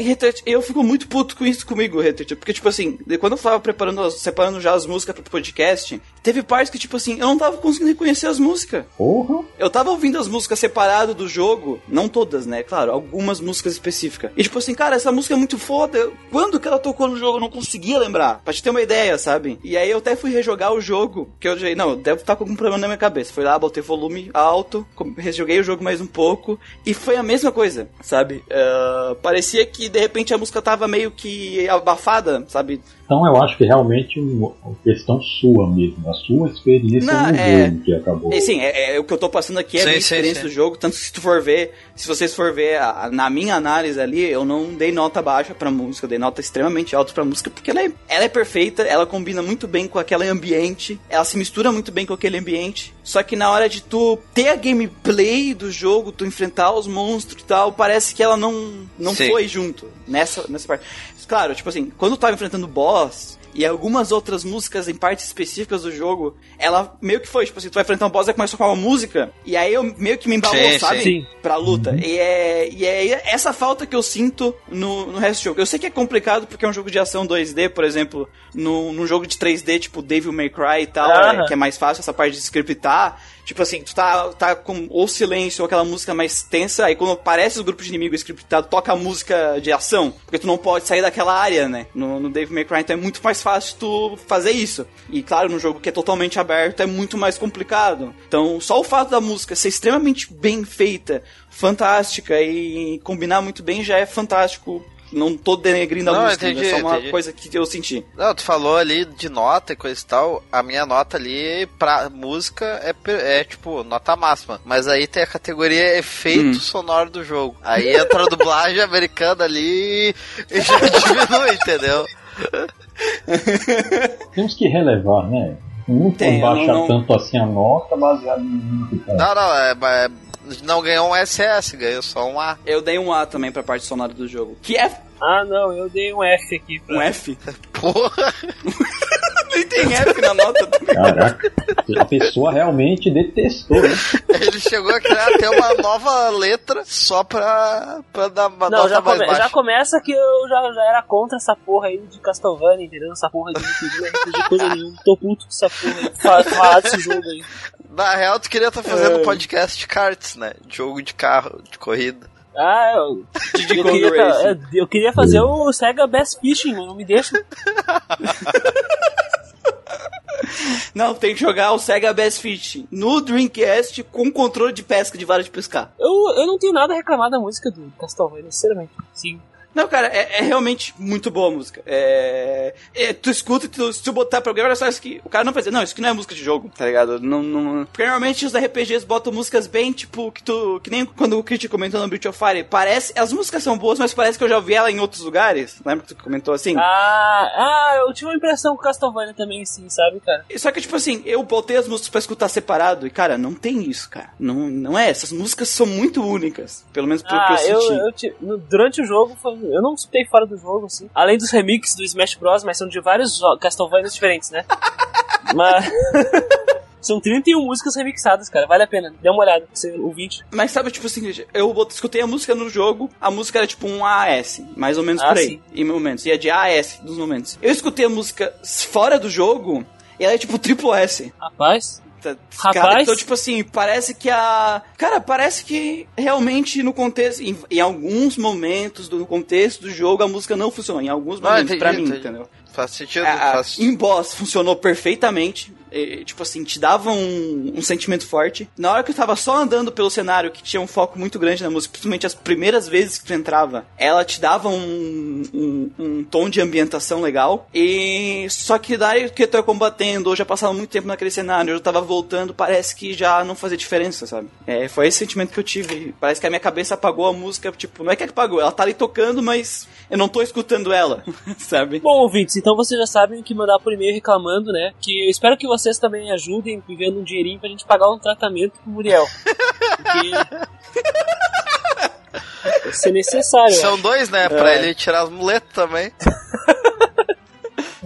eu fico muito puto com isso comigo, Retert, porque, tipo assim, quando eu tava preparando, separando já as músicas pro podcast, teve partes que, tipo assim, eu não tava conseguindo reconhecer as músicas. Porra! Eu tava ouvindo as músicas separado do jogo, não todas, né? Claro, algumas músicas específicas. E tipo assim, cara, essa música é muito foda. Quando que ela tocou no jogo? Eu não conseguia lembrar. Pra te ter uma ideia, sabe? E aí eu até fui rejogar o jogo, que eu já, não, deve estar com algum problema na minha cabeça. Fui lá, botei volume alto, rejoguei o jogo mais um pouco, e foi a mesma coisa, sabe? Ah, parecia que de repente a música tava meio que abafada, sabe? Então eu acho que realmente uma questão sua mesmo, a sua experiência Não, no é- jogo que acabou. E, sim, é, é- o que eu tô passando aqui é a Sim, minha sim, experiência sim. do jogo. Tanto que se tu for ver, se vocês for ver a- a- na minha análise ali, eu não dei nota baixa pra música, eu dei nota extremamente alta pra música, porque ela é, ela é perfeita, ela combina muito bem com aquele ambiente, ela se mistura muito bem com aquele ambiente. Só que na hora de tu ter a gameplay do jogo, tu enfrentar os monstros e tal, parece que ela não, não foi junto nessa, nessa parte. Claro, tipo assim, quando eu tava enfrentando o boss e algumas outras músicas em partes específicas do jogo, ela meio que foi, tipo assim, tu vai enfrentar um boss e começa com uma música, e aí eu meio que me embalou, Sim, sabe? sim. Pra luta. E é, e é essa falta que eu sinto no, no resto do jogo. Eu sei que é complicado porque é um jogo de ação 2D, por exemplo, no, num jogo de 3D, tipo Devil May Cry e tal, Aham. é, que é mais fácil essa parte de scriptar. Tipo assim, tu tá, tá com ou silêncio ou aquela música mais tensa, aí quando aparece os grupos de inimigos scriptado, toca a música de ação, porque tu não pode sair daquela área, né? No, no Devil May Cry, então é muito mais fácil tu fazer isso. E claro, no jogo que é totalmente aberto, é muito mais complicado. Então, só o fato da música ser extremamente bem feita, fantástica e combinar muito bem já é fantástico. Não tô denegrindo a Não, música, entendi, é só uma entendi. coisa que eu senti. Não, tu falou ali de nota e coisa e tal. A minha nota ali pra música é, é tipo nota máxima. Mas aí tem a categoria efeito Hum. sonoro do jogo. Aí entra a dublagem americana ali e já diminui, entendeu? Temos que relevar, né? Não Tem, baixar não- tanto assim a nota baseado em ponto. Não, não, é, é- não ganhou um SS, ganhou só um A. Eu dei um A também pra parte sonora do jogo. Que é Ah, não, eu dei um F aqui. Pra... um F? Porra! Nem tem F na nota também. Caraca, a pessoa realmente detestou, né? Ele chegou a criar até uma nova letra só pra, pra dar uma Não, nota já, mais come- baixa. já começa que eu já, já era contra essa porra aí de Castlevania, entendeu? Essa porra de RPG, RPG coisa nenhuma. Tô puto com essa porra aí. Fa- Falar desse jogo aí. Na real, tu queria estar fazendo É. podcast de karts, né? Jogo de carro, de corrida. Ah, eu, eu, queria, tá- eu queria fazer o Sega Best Fishing, mano. Não me deixa. Não, tem que jogar o Sega Bass Fit no Dreamcast com controle de pesca de vara de pescar. Eu, eu não tenho nada a reclamar da música do Castlevania, sinceramente. Sim. Não, cara, é, é realmente muito boa a música. É, é, tu escuta e tu, se tu botar programa, só isso que o cara não vai dizer, não, isso aqui não é música de jogo, tá ligado? Não, não, porque normalmente os RPGs botam músicas bem, tipo, que tu. Que nem quando o Crit comentou no Breath of Fire. Parece. As músicas são boas, mas parece que eu já ouvi ela em outros lugares. Lembra que tu comentou assim? Ah, ah, eu tive uma impressão com Castlevania também, sim, sabe, cara? Só que, tipo assim, eu botei as músicas pra escutar separado e, cara, não tem isso, cara. Não, não é. Essas músicas são muito únicas. Pelo menos pelo ah, que eu eu, senti. eu no- durante o jogo, foi- eu não escutei fora do jogo, assim. Além dos remixes do Smash Bros, mas são de vários Castlevanias diferentes, né? mas. São 31 músicas remixadas, cara. Vale a pena. Dê uma olhada, você ouvinte. Mas sabe, tipo assim, eu escutei a música no jogo, a música era tipo um AS, mais ou menos Ah, por aí, sim. em momentos. Ia de AS nos momentos. Eu escutei a música fora do jogo, e ela é tipo triplo S. Rapaz, Rapaz. Cara, então, tipo assim, parece que a. Cara, parece que realmente no contexto. Em, em alguns momentos do no contexto do jogo a música não funciona. Em alguns Ah, momentos, entendi, pra mim, entendi. entendeu? Faz sentido, A- a- faz em boss funcionou perfeitamente. E, tipo assim, te dava um, um sentimento forte. Na hora que eu tava só andando pelo cenário, que tinha um foco muito grande na música, principalmente as primeiras vezes que tu entrava, ela te dava um, um, um tom de ambientação legal. E só que daí que eu tô combatendo, ou já passava muito tempo naquele cenário, eu já tava voltando, parece que já não fazia diferença, sabe? É, foi esse sentimento que eu tive. Parece que a minha cabeça apagou a música, tipo, não é que apagou, ela tá ali tocando, mas eu não tô escutando ela, sabe? Bom, ouvintes, então vocês já sabem o que mandar por e-mail reclamando, né? Que eu espero que vocês também ajudem enviando um dinheirinho pra gente pagar um tratamento pro Muriel. Porque. Vai ser necessário. São dois, né? Pra ele tirar as muletas também.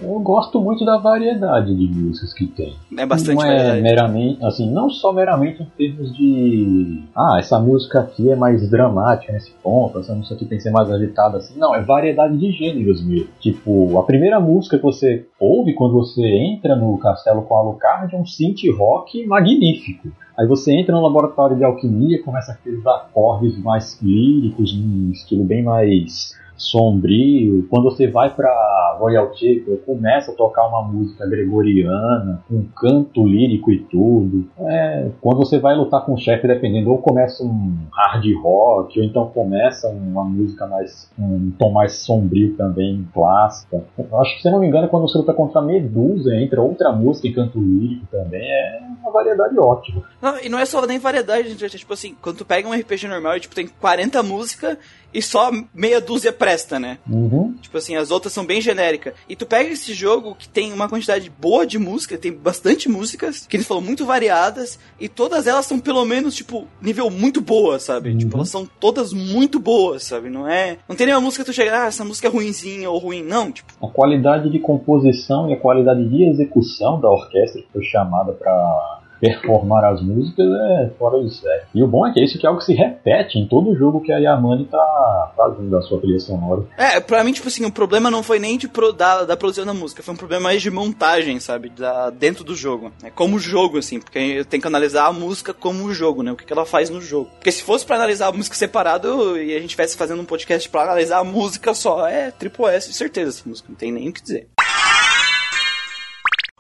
Eu gosto muito da variedade de músicas que tem. É bastante não é variedade. meramente, assim, não só meramente em termos de, ah, essa música aqui é mais dramática nesse ponto, essa música aqui tem que ser mais agitada, assim. Não, é variedade de gêneros mesmo. Tipo, a primeira música que você ouve quando você entra no castelo com Alucard é um synth rock magnífico. Aí você entra no laboratório de alquimia, começa aqueles acordes mais líricos, num estilo bem mais sombrio. Quando você vai pra Royal Chapel, começa a tocar uma música gregoriana, um canto lírico e tudo. É, quando você vai lutar com o chefe, dependendo, ou começa um hard rock, ou então começa uma música mais um tom mais sombrio também, clássica. Acho que se não me engano, quando você luta contra Medusa, entra outra música em canto lírico também. É uma variedade ótima. Não, e não é só nem variedade, gente. É tipo assim, quando tu pega um RPG normal e tipo, tem 40 músicas e só meia dúzia presta, né? Uhum. Tipo assim, as outras são bem genéricas. E tu pega esse jogo que tem uma quantidade boa de música, tem bastante músicas, que eles falam muito variadas, e todas elas são pelo menos, tipo, nível muito boa, sabe? Uhum. Tipo, elas são todas muito boas, sabe? Não é. Não tem nenhuma música que tu chega, ah, essa música é ruinzinha ou ruim. Não, tipo, A qualidade de composição e a qualidade de execução da orquestra que foi chamada para performar as músicas é fora de série. E o bom é que isso que é algo que se repete em todo jogo que a Yamane tá fazendo a sua trilha sonora. É, pra mim, tipo assim, o problema não foi nem de pro, da, da produção da música, foi um problema mais de montagem, sabe? Da, dentro do jogo. É como jogo, assim, porque tenho que analisar a música como jogo, né? O que, que ela faz no jogo. Porque se fosse pra analisar a música separado e a gente estivesse fazendo um podcast pra analisar a música só, é triple S, certeza, essa música, não tem nem o que dizer.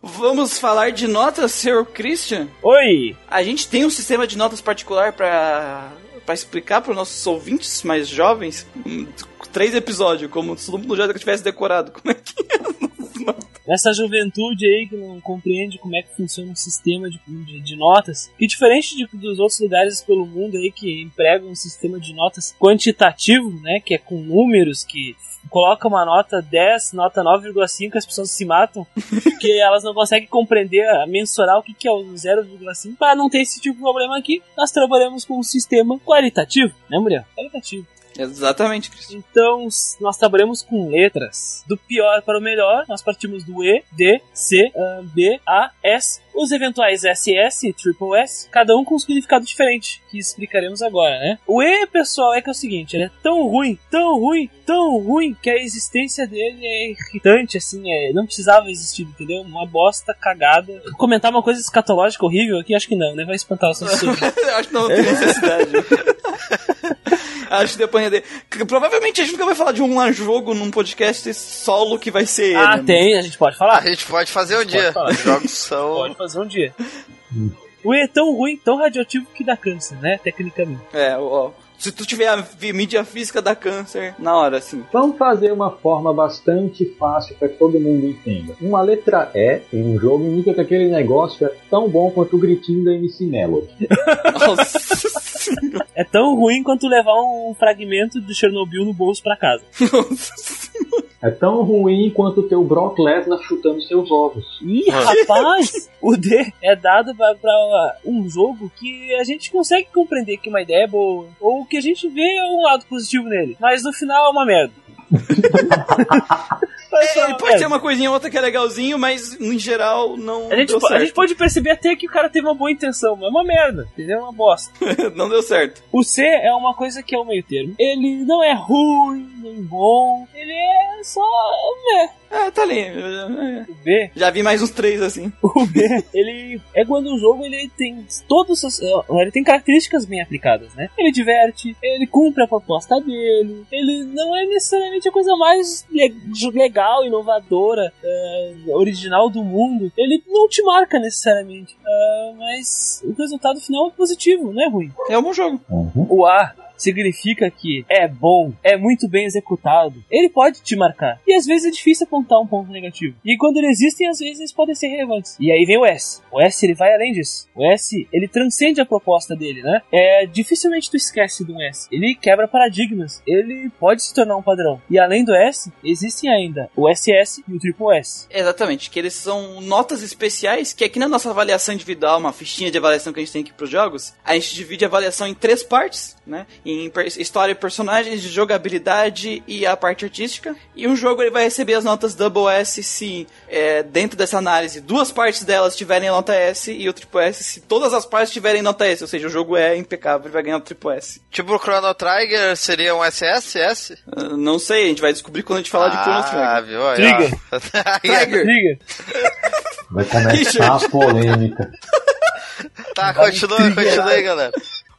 Vamos falar de notas, Sr. Christian? Oi! A gente tem um sistema de notas particular pra, pra explicar para os nossos ouvintes mais jovens. Três episódios, como se todo mundo já tivesse decorado. Como é que Nessa juventude aí que não compreende como é que funciona um sistema de, de, de notas, que diferente de, dos outros lugares pelo mundo aí que empregam um sistema de notas quantitativo, né, que é com números que coloca uma nota 10, nota 9,5, as pessoas se matam, porque elas não conseguem compreender, mensurar o que, que é o 0,5. Para não ter esse tipo de problema aqui, nós trabalhamos com um sistema qualitativo, né, Muriel? Qualitativo. Exatamente, Christian. Então, nós trabalhamos com letras. Do pior para o melhor, nós partimos do E, D, C, ah, B, A, S. Os eventuais SS e Triple S, cada um com um significado diferente, que explicaremos agora, né? O E, pessoal, é que é o seguinte, ele é tão ruim, tão ruim, tão ruim, que a existência dele é irritante, assim, é, não precisava existir, entendeu? Uma bosta cagada. Comentar uma coisa escatológica horrível aqui, acho que não, né? Vai espantar ouvintes. Eu acho que não tem necessidade. acho que depois de... Provavelmente a gente nunca vai falar de um jogo num podcast solo que vai ser Ah, ele, né? tem, a gente pode A falar? gente pode fazer um dia. falar. Os jogos são. Fazer um dia. O E é tão ruim, tão radioativo que dá câncer, né? Tecnicamente. É, ó. Se tu tiver a mídia física dá câncer na hora, assim. Vamos fazer uma forma bastante fácil para que todo mundo entenda. Uma letra E em um jogo indica que aquele negócio é tão bom quanto o gritinho da MC Melody. Nossa. É tão ruim quanto levar um fragmento de Chernobyl no bolso pra casa. Nossa É tão ruim quanto o teu Brock Lesnar chutando seus ovos. Ih, rapaz! o D é dado pra, pra um jogo que a gente consegue compreender que uma ideia é boa, ou que a gente vê um lado positivo nele, mas no final é uma merda. É É, ele pode ter uma coisinha ou outra que é legalzinho, mas em geral não A gente, a gente pode perceber até que o cara teve uma boa intenção, mas é uma merda, entendeu? É uma bosta. não deu certo. O C é uma coisa que é o meio termo. Ele não é ruim, nem bom, ele é só. Né. É, tá ali. O B Já vi mais uns três assim. O B, ele é quando o jogo ele tem todos os, ele tem características bem aplicadas, né? Ele diverte, ele cumpre a proposta dele, ele não é necessariamente a coisa mais le- legal, inovadora, é, original do mundo. Ele não te marca necessariamente, é, mas o resultado final é positivo, não é ruim. É um bom jogo. Uhum. O A significa que é bom, é muito bem executado. Ele pode te marcar. E às vezes é difícil apontar um ponto negativo. E quando eles existem, às vezes eles podem ser relevantes. E aí vem o S. O S ele vai além disso. O S ele transcende a proposta dele, né? É dificilmente tu esquece do S. Ele quebra paradigmas. Ele pode se tornar um padrão. E além do S, existem ainda o SS e o Triple S. Exatamente, que eles são notas especiais, que aqui na nossa avaliação individual, uma fichinha de avaliação que a gente tem aqui pros jogos, a gente divide a avaliação em três partes, né? Em história, personagens, de jogabilidade e a parte artística. E um jogo ele vai receber as notas Double S se é, dentro dessa análise duas partes delas tiverem nota S e o Triple S se todas as partes tiverem nota S, ou seja, o jogo é impecável e vai ganhar o Triple S. Tipo o Chrono Trigger seria um SSS? Ah, não sei, a gente vai descobrir quando a gente falar de Chrono Ah, Trigger. viu? Aí, Trigger. Trigger. Trigger. Vai começar a polêmica. tá, continua, continua aí, galera.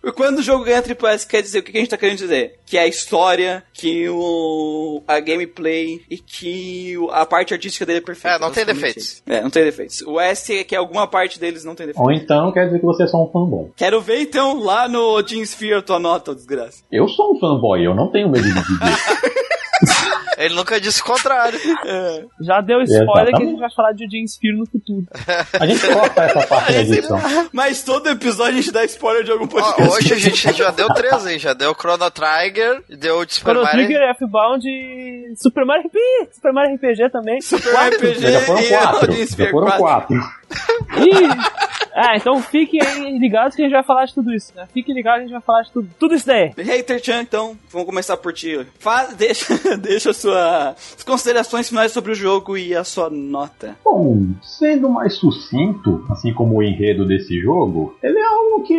E Quando o jogo ganha Triple S, quer dizer o que a gente tá querendo dizer? Que a história, que o a gameplay e que a parte artística dele é perfeita. É, não tem defeitos. É, não tem defeitos. O S é que alguma parte deles não tem defeitos. Ou então quer dizer que você é só um fanboy. Quero ver então lá no Odin Sphere tua nota, desgraça. Eu sou um fanboy, eu não tenho medo de dizer. Ele nunca disse o contrário. É. Já deu spoiler que a gente vai falar de James Sphere no futuro. A gente corta essa parte da edição. Mas todo episódio a gente dá spoiler de algum Ó, podcast. hoje a gente já deu três aí. Já deu Chrono Trigger, deu o de Super Chrono Mario. Trigger, F-Bound e Super Mario RPG, Super Mario RPG também. Super RPG Já foram e quatro. Já foram 4. quatro. Ih! Ah, então fiquem aí ligados que a gente vai falar de tudo isso. Né? Fiquem ligados que a gente vai falar de tudo, tudo isso daí. Hater Chan, então, vamos começar por ti. Faz, deixa, deixa a sua, as considerações finais sobre o jogo e a sua nota. Bom, sendo mais sucinto, assim como o enredo desse jogo, ele é algo que.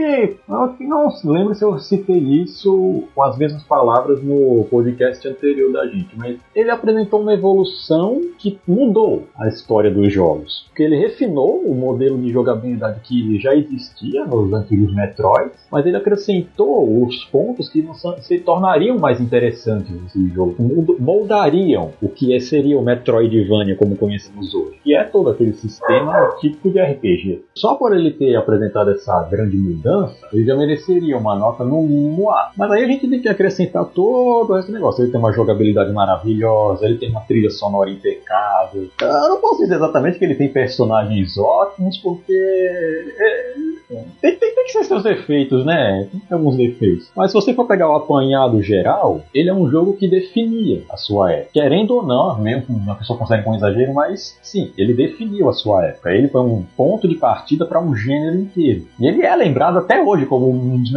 Eu não lembro se eu citei isso com as mesmas palavras no podcast anterior da gente, mas ele apresentou uma evolução que mudou a história dos jogos. Porque ele refinou o modelo de jogabilidade que já existia nos antigos Metroid, mas ele acrescentou os pontos que se tornariam mais interessantes nesse jogo, moldariam o que é- seria o Metroidvania como conhecemos hoje, que é todo aquele sistema típico de RPG. Só por ele ter apresentado essa grande mudança, ele já mereceria uma nota no mínimo A. Mas aí a gente tem que acrescentar todo esse negócio. Ele tem uma jogabilidade maravilhosa, ele tem uma trilha sonora impecável. Eu não posso dizer exatamente que ele tem personagens ótimos, porque é, tem, tem, tem que ser seus defeitos, né? Tem que ter alguns defeitos. Mas se você for pegar o apanhado geral, ele é um jogo que definia a sua época. Querendo ou não, mesmo uma pessoa considere com exagero, mas sim, ele definiu a sua época. Ele foi um ponto de partida para um gênero inteiro. E ele é lembrado até hoje como um dos,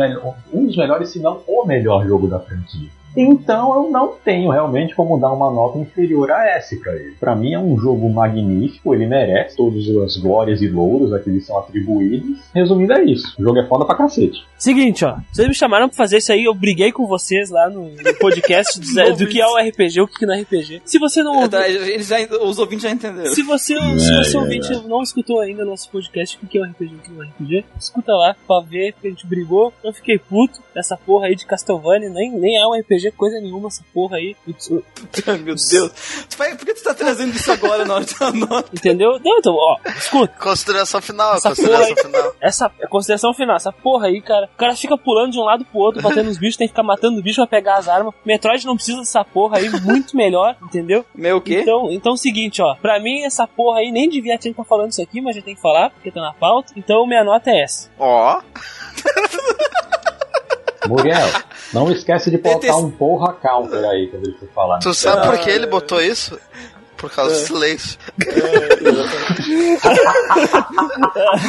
um dos melhores, se não o melhor jogo da franquia. Então eu não tenho realmente como dar uma nota inferior a S pra ele. Pra mim é um jogo magnífico, ele merece todas as glórias e louros a que lhe são atribuídos. Resumindo é isso, o jogo é foda pra cacete. Seguinte, ó. Vocês me chamaram pra fazer isso aí, eu briguei com vocês lá no, no podcast do, do que é o RPG, o que não é RPG. Se você não É, tá, eles já, os ouvintes já entenderam. Se você, se você ouvinte não escutou ainda o nosso podcast, o que é o RPG e o que não é RPG, escuta lá pra ver que a gente brigou. Eu fiquei puto dessa porra aí de Castlevania, nem, nem é um RPG coisa nenhuma essa porra aí. Ai, meu Deus. Por que tu tá trazendo isso agora na hora da nota? Entendeu? Não, então, ó, escuta. Consideração final, Essa consideração porra final. Essa É consideração final. Essa porra aí, cara. O cara fica pulando de um lado pro outro, batendo nos bichos, tem que ficar matando o bicho pra pegar as armas. Metroid não precisa dessa porra aí, muito melhor, entendeu? Meu o quê? Então, então é o seguinte, ó. Pra mim, essa porra aí nem devia ter que estar falando isso aqui, mas já tem que falar, porque tá na pauta. Então, minha nota é essa. Ó, Muriel, não esquece de colocar Detest- um porra counter aí quando ele for falar. tu sabe por que ele botou isso? Por causa do silêncio.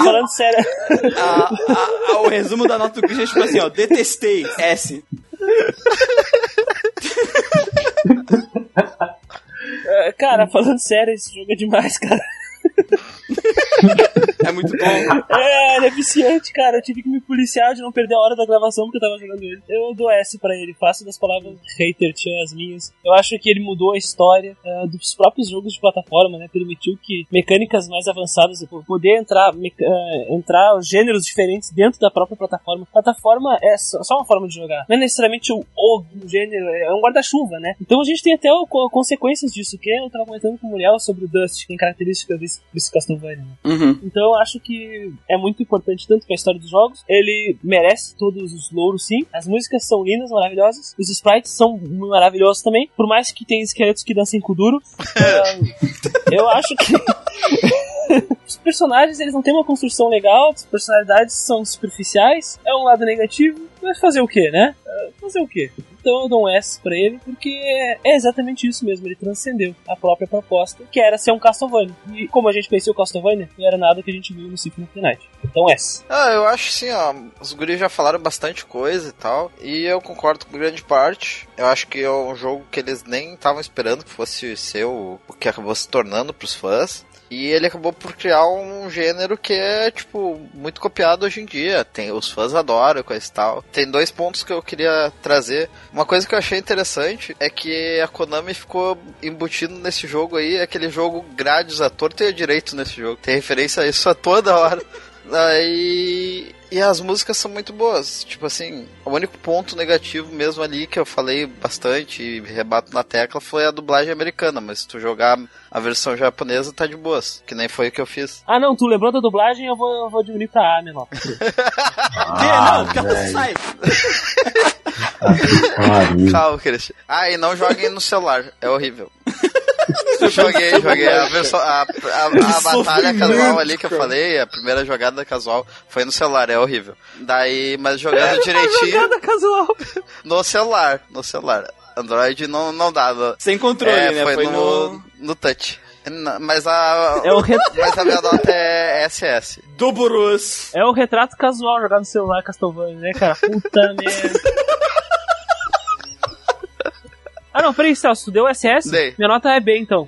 Falando sério. A- a- a- o resumo da nota do Christian é tipo assim, ó. Detestei. S. É, Cara, falando sério, esse jogo é demais, cara. É muito bom. É, ele é viciante, cara. Eu tive que me policiar de não perder a hora da gravação porque eu tava jogando ele. Eu dou S pra ele, faço das palavras hater tinha as minhas. Eu acho que ele mudou a história eh, dos próprios jogos de plataforma, né? Permitiu que mecânicas mais avançadas, poder entrar, eh, entrar gêneros diferentes dentro da própria plataforma. Plataforma é só uma forma de jogar. Não é necessariamente o, o gênero, é um guarda-chuva, né? Então a gente tem até o- co- consequências disso, que eu tava comentando com o Muriel sobre o Dust, que tem características desse, desse Castlevania? Uhum. Então eu acho que é muito importante tanto para a história dos jogos. Ele merece todos os louros, sim. As músicas são lindas, maravilhosas. Os sprites são maravilhosos também. Por mais que tenha esqueletos que dancem com duro. eu acho que. Os personagens eles não têm uma construção legal, as personalidades são superficiais, é um lado negativo, mas fazer o que, né? Ah, Fazer o que? Então eu dou um S pra ele, porque é exatamente isso mesmo, ele transcendeu a própria proposta, que era ser um Castlevania. E como a gente conhecia o Castlevania, não era nada que a gente viu no Symphony of the Night. Então S. Ah, eu acho assim, ó, os guris já falaram bastante coisa e tal, e eu concordo com grande parte. Eu acho que é um jogo que eles nem estavam esperando que fosse ser o, o que acabou se tornando pros fãs. E ele acabou por criar um gênero que é, tipo, muito copiado hoje em dia. Tem, os fãs adoram coisa e tal. Tem dois pontos que eu queria trazer. Uma coisa que eu achei interessante é que a Konami ficou embutindo nesse jogo aí, aquele jogo grades e a direito nesse jogo. Tem referência a isso a toda hora. Aí. E as músicas são muito boas. Tipo assim, o único ponto negativo mesmo ali que eu falei bastante e rebato na tecla foi a dublagem americana. Mas se tu jogar a versão japonesa, tá de boas. Que nem foi o que eu fiz. Ah não, tu lembrou da dublagem, eu vou, eu vou diminuir pra A, menor. Ah, não, calma, sai. Pariu. Calma, Christian. Ah, e não joguem no celular. É horrível. Joguei, joguei. A, versão, a, a, a batalha casual ali que eu falei, a primeira jogada casual, foi no celular, é horrível. Daí, mas jogando direitinho. Jogada casual. No celular, no celular. Android não, não dá. no- Sem controle, é, né? Foi, Foi no, no... no touch. Mas a, É o, re- mas a minha nota é SS. Do Burus. é o retrato casual jogar no celular Castlevania, né, cara? Puta merda. Ah não, peraí, Celso, tu deu SS? Dei. Minha nota é B, então.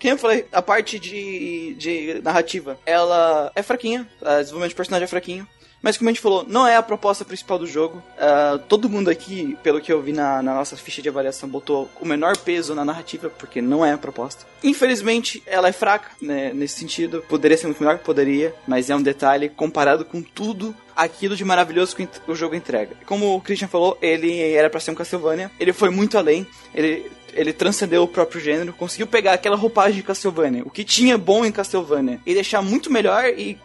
Quem eu falei? A parte de, de narrativa, ela é fraquinha. O desenvolvimento de personagem é fraquinho. Mas como a gente falou, não é a proposta principal do jogo. Ah, todo mundo aqui, pelo que eu vi na, na nossa ficha de avaliação, botou o menor peso na narrativa, porque não é a proposta. Infelizmente, ela é fraca né, nesse sentido. Poderia ser muito melhor, poderia, mas é um detalhe comparado com tudo aquilo de maravilhoso que o jogo entrega. Como o Christian falou, ele era pra ser um Castlevania, ele foi muito além, ele ele transcendeu o próprio gênero, conseguiu pegar aquela roupagem de Castlevania, o que tinha bom em Castlevania, e deixar muito melhor e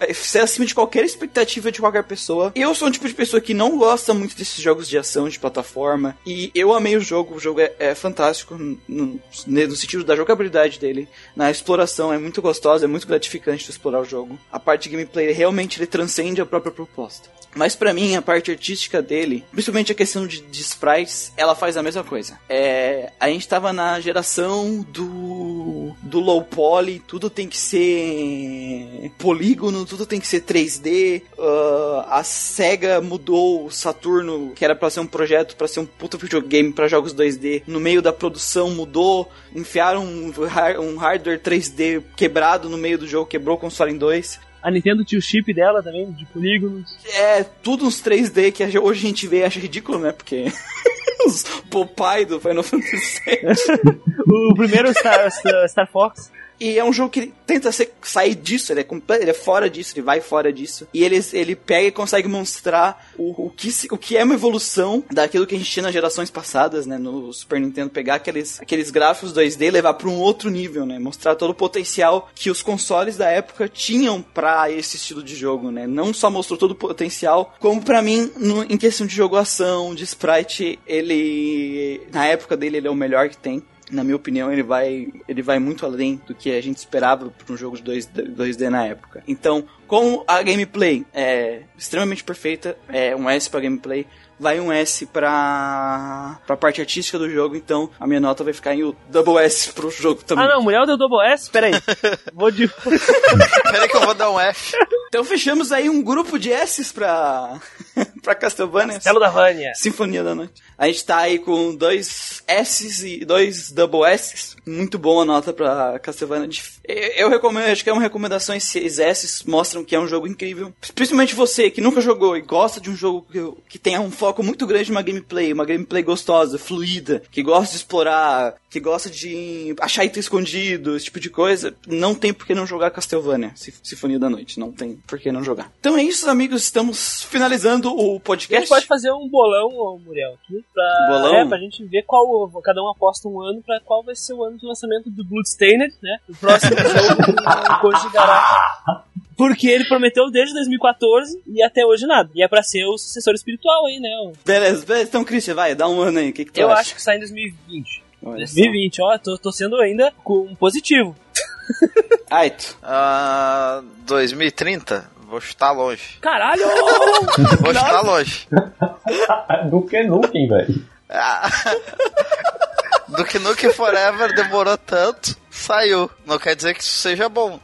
é, ser acima de qualquer expectativa de qualquer pessoa. Eu sou um tipo de pessoa que não gosta muito desses jogos de ação, de plataforma, e eu amei o jogo, o jogo é, é fantástico no, no- sentido da jogabilidade dele, na exploração é muito gostosa, é muito gratificante explorar o jogo. A parte gameplay realmente ele transcende a própria proposta. Mas pra mim, a parte artística dele, principalmente a questão de, de sprites, ela faz a mesma coisa. É, a gente tava na geração do, do low poly, tudo tem que ser polígono, tudo tem que ser 3D. ah, a SEGA mudou o Saturno, que era pra ser um projeto, pra ser um puta videogame pra jogos 2D. No meio da produção mudou, enfiaram um, um hardware 3D quebrado no meio do jogo, quebrou o console em dois. A Nintendo tinha o chip dela também, de polígonos. É, tudo uns 3D que hoje a gente vê e acha ridículo, né? Porque os Popeye do Final Fantasy VII. O primeiro Star, Star Fox. E é um jogo que tenta ser, sair disso, ele é, ele é fora disso, ele vai fora disso. E ele, ele pega e consegue mostrar o, o, que, o que é uma evolução daquilo que a gente tinha nas gerações passadas, né? No Super Nintendo, pegar aqueles, aqueles gráficos 2D e levar para um outro nível, né? Mostrar todo o potencial que os consoles da época tinham para esse estilo de jogo, né? Não só mostrou todo o potencial, como pra mim, no- em questão de jogo-ação, de sprite, ele. Na época dele, ele é o melhor que tem na minha opinião, ele vai, ele vai muito além do que a gente esperava para um jogo de 2D, 2D na época. Então, como a gameplay é extremamente perfeita, é um S para gameplay, vai um S para a parte artística do jogo, então a minha nota vai ficar em o double S pro jogo também. Ah, não, mulher deu Double S? Peraí. Vou de. Peraí que eu vou dar um F. Então fechamos aí um grupo de S's pra, pra Castlevania. Castelo da Vânia. Sinfonia da Noite. A gente tá aí com dois S's e dois double S's. Muito boa nota pra Castlevania. Eu, recomendo, acho que é uma recomendação. Esses S's mostram que é um jogo incrível. Principalmente você que nunca jogou e gosta de um jogo que, que tenha um foco muito grande numa gameplay, uma gameplay gostosa, fluida, que gosta de explorar, que gosta de achar item escondido, esse tipo de coisa. Não tem por que não jogar Castlevania, Sinf- Sinfonia da Noite. Não tem por que não jogar. Então é isso, amigos. Estamos finalizando o A gente podcast. pode fazer um bolão, ô, Muriel, aqui, pra, Bolão? É, pra gente ver qual. Cada um aposta um ano pra qual vai ser o ano de lançamento do Bloodstained, né? O próximo jogo o Koji dará. Porque ele prometeu desde 2014 e até hoje nada. E é pra ser o sucessor espiritual aí, né? Beleza, beleza. Então, Christian, vai, dá um ano aí. O que, que tu Eu acha? acho que sai em 2020. Olha só. 2020, ó, tô, tô sendo ainda com positivo. Aito. Ah, 2030? Vou chutar longe. Caralho! Vou chutar longe. Do que Nukem, velho. Ah. Do que Nuke Forever demorou tanto, saiu. Não quer dizer que isso seja bom.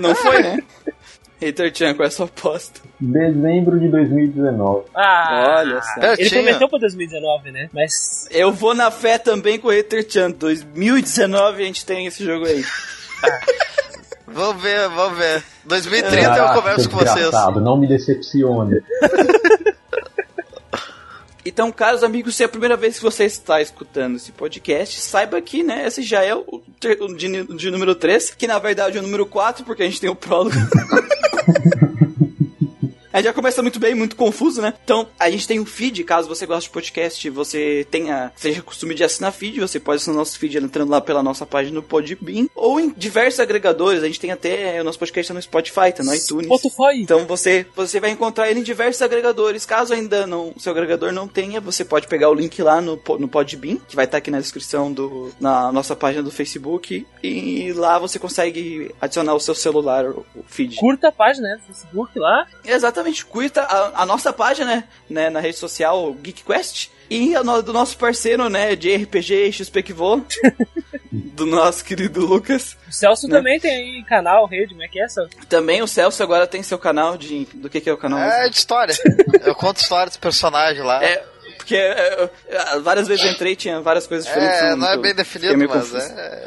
Não foi, né? Hater Chan, qual é a sua aposta? Dezembro de 2019. Ah, Olha só. Eu Ele tinha. prometeu pra 2019, né? Mas Eu vou na fé também com o Hater Chan. 2019 a gente tem esse jogo aí. Vamos ver, vamos ver. 2030 eu Caraca, converso com vocês. Não me decepcione. Então, caros amigos, se é a primeira vez que você está escutando esse podcast, saiba que, né, esse já é o de, de número 3, que na verdade é o número 4, porque a gente tem o prólogo. Aí já começa muito bem, muito confuso, né? Então, a gente tem um feed, caso você goste de podcast, você tenha, seja costume de assinar feed, você pode assinar nosso feed entrando lá pela nossa página no Podbean, ou em diversos agregadores, a gente tem até, o nosso podcast tá no Spotify, tá no iTunes. Spotify. Então você, você vai encontrar ele em diversos agregadores. Caso ainda não, o seu agregador não tenha, você pode pegar o link lá no, no Podbean, que vai estar aqui na descrição do na nossa página do Facebook, e lá você consegue adicionar o seu celular, o, o feed. Curta a página né, do Facebook lá. Exatamente, curta a, a nossa página, né, na rede social GeekQuest. E a no- do nosso parceiro, né, de RPG XPQVO, do nosso querido Lucas. O Celso Né? também tem aí canal, rede, como é que é, Celso? Também o Celso agora tem seu canal de... Do que que é o canal? É de história. Eu conto história dos personagens lá. É, porque é, é, várias vezes eu entrei e tinha várias coisas diferentes. É, eu não é bem definido, mas confuso. é.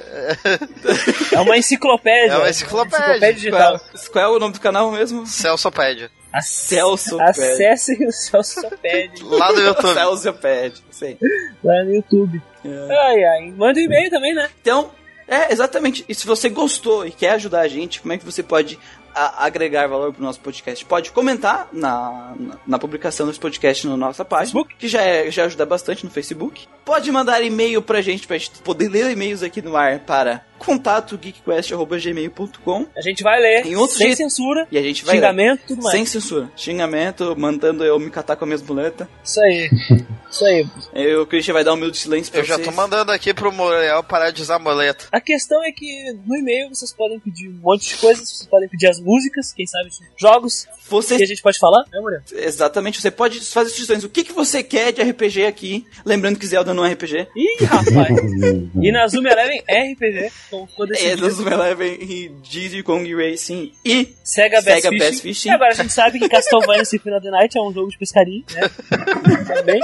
É uma enciclopédia. É uma enciclopédia. Qual digital. é, qual é o nome do canal mesmo? Celsopédia. Celso Acessem o Celso-Pad Lá no YouTube. Celso Pad, sei. lá no YouTube. Ai, ai. Manda um e-mail também, né? Então, é, exatamente. E se você gostou e quer ajudar a gente, como é que você pode a- agregar valor pro nosso podcast? Pode comentar na, na, na publicação desse podcast na nossa página, que já, é, já ajuda bastante no Facebook. Pode mandar e-mail pra gente, pra gente poder ler e-mails aqui no ar para contato geekquest.gmail.com A gente vai ler. Tem outro sem jeito. censura. e a gente vai Xingamento, tudo mais. Sem censura. Xingamento, mandando eu me catar com a minha muleta. Isso aí. Isso aí. Aí O Christian vai dar um minuto de silêncio pra Eu já vocês. tô mandando aqui pro Muriel parar de usar moleta. A questão é que no e-mail vocês podem pedir um monte de coisas, vocês podem pedir as músicas, quem sabe jogos Você que a gente pode falar, né, Muriel? Exatamente, você pode fazer sugestões. O que, que você quer de RPG aqui? Lembrando que Zelda não é RPG. Ih, rapaz. e na Zoom Eleven RPG, então ficou decidido. do Super Eleven e Diddy Kong Racing e Sega Sega Fishing. Bass Fishing. E agora a gente sabe que Castlevania Symphony of the Night é um jogo de pescaria, né? Também.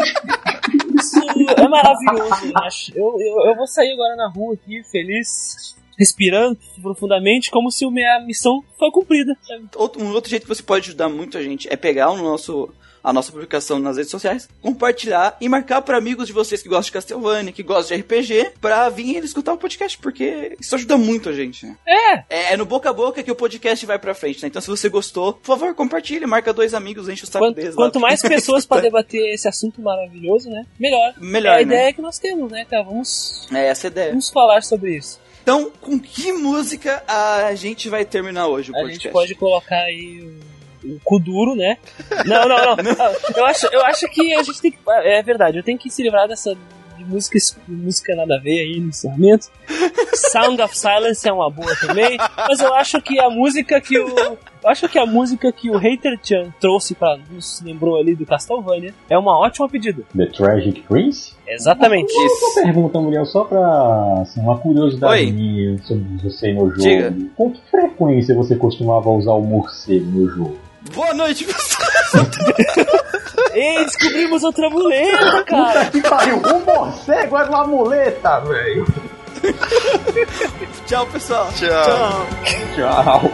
Isso é maravilhoso. eu acho. Eu, eu, eu vou sair agora na rua aqui, feliz, respirando profundamente, como se a minha missão foi cumprida. Outro, um outro jeito que você pode ajudar muito a gente é pegar o nosso a nossa publicação nas redes sociais, compartilhar e marcar para amigos de vocês que gostam de Castlevania, que gostam de RPG, pra virem escutar o podcast, porque isso ajuda muito a gente, né? É! É, no boca a boca que o podcast vai pra frente, né? Então se você gostou, por favor, compartilhe, marca dois amigos, enche o saco Quanto, deles. lá. quanto mais pessoas pra debater esse assunto maravilhoso, né? Melhor. Melhor, é a né? ideia que nós temos, né, cara? Vamos, É essa a ideia. vamos falar sobre isso. Então, com que música a gente vai terminar hoje o A podcast? gente pode colocar aí o, o cu duro, né? Não, não, não. eu, acho, eu acho que a gente tem que. É verdade, eu tenho que se livrar dessa de música, música nada a ver aí no encerramento. Sound of Silence é uma boa também. Mas eu acho que a música que o. Eu acho que a música que o Hater Chan trouxe pra nos lembrou ali do Castlevania é uma ótima pedida. The Tragic Prince? Exatamente. Uma pergunta, Muriel, só pra assim, uma curiosidade Oi. minha sobre você no jogo. Diga. Com que frequência você costumava usar o morcego no jogo? Boa noite, pessoal! Ei, descobrimos outra muleta, cara! Que pariu! O morcego era uma muleta, velho! Tchau, pessoal! Tchau. Tchau!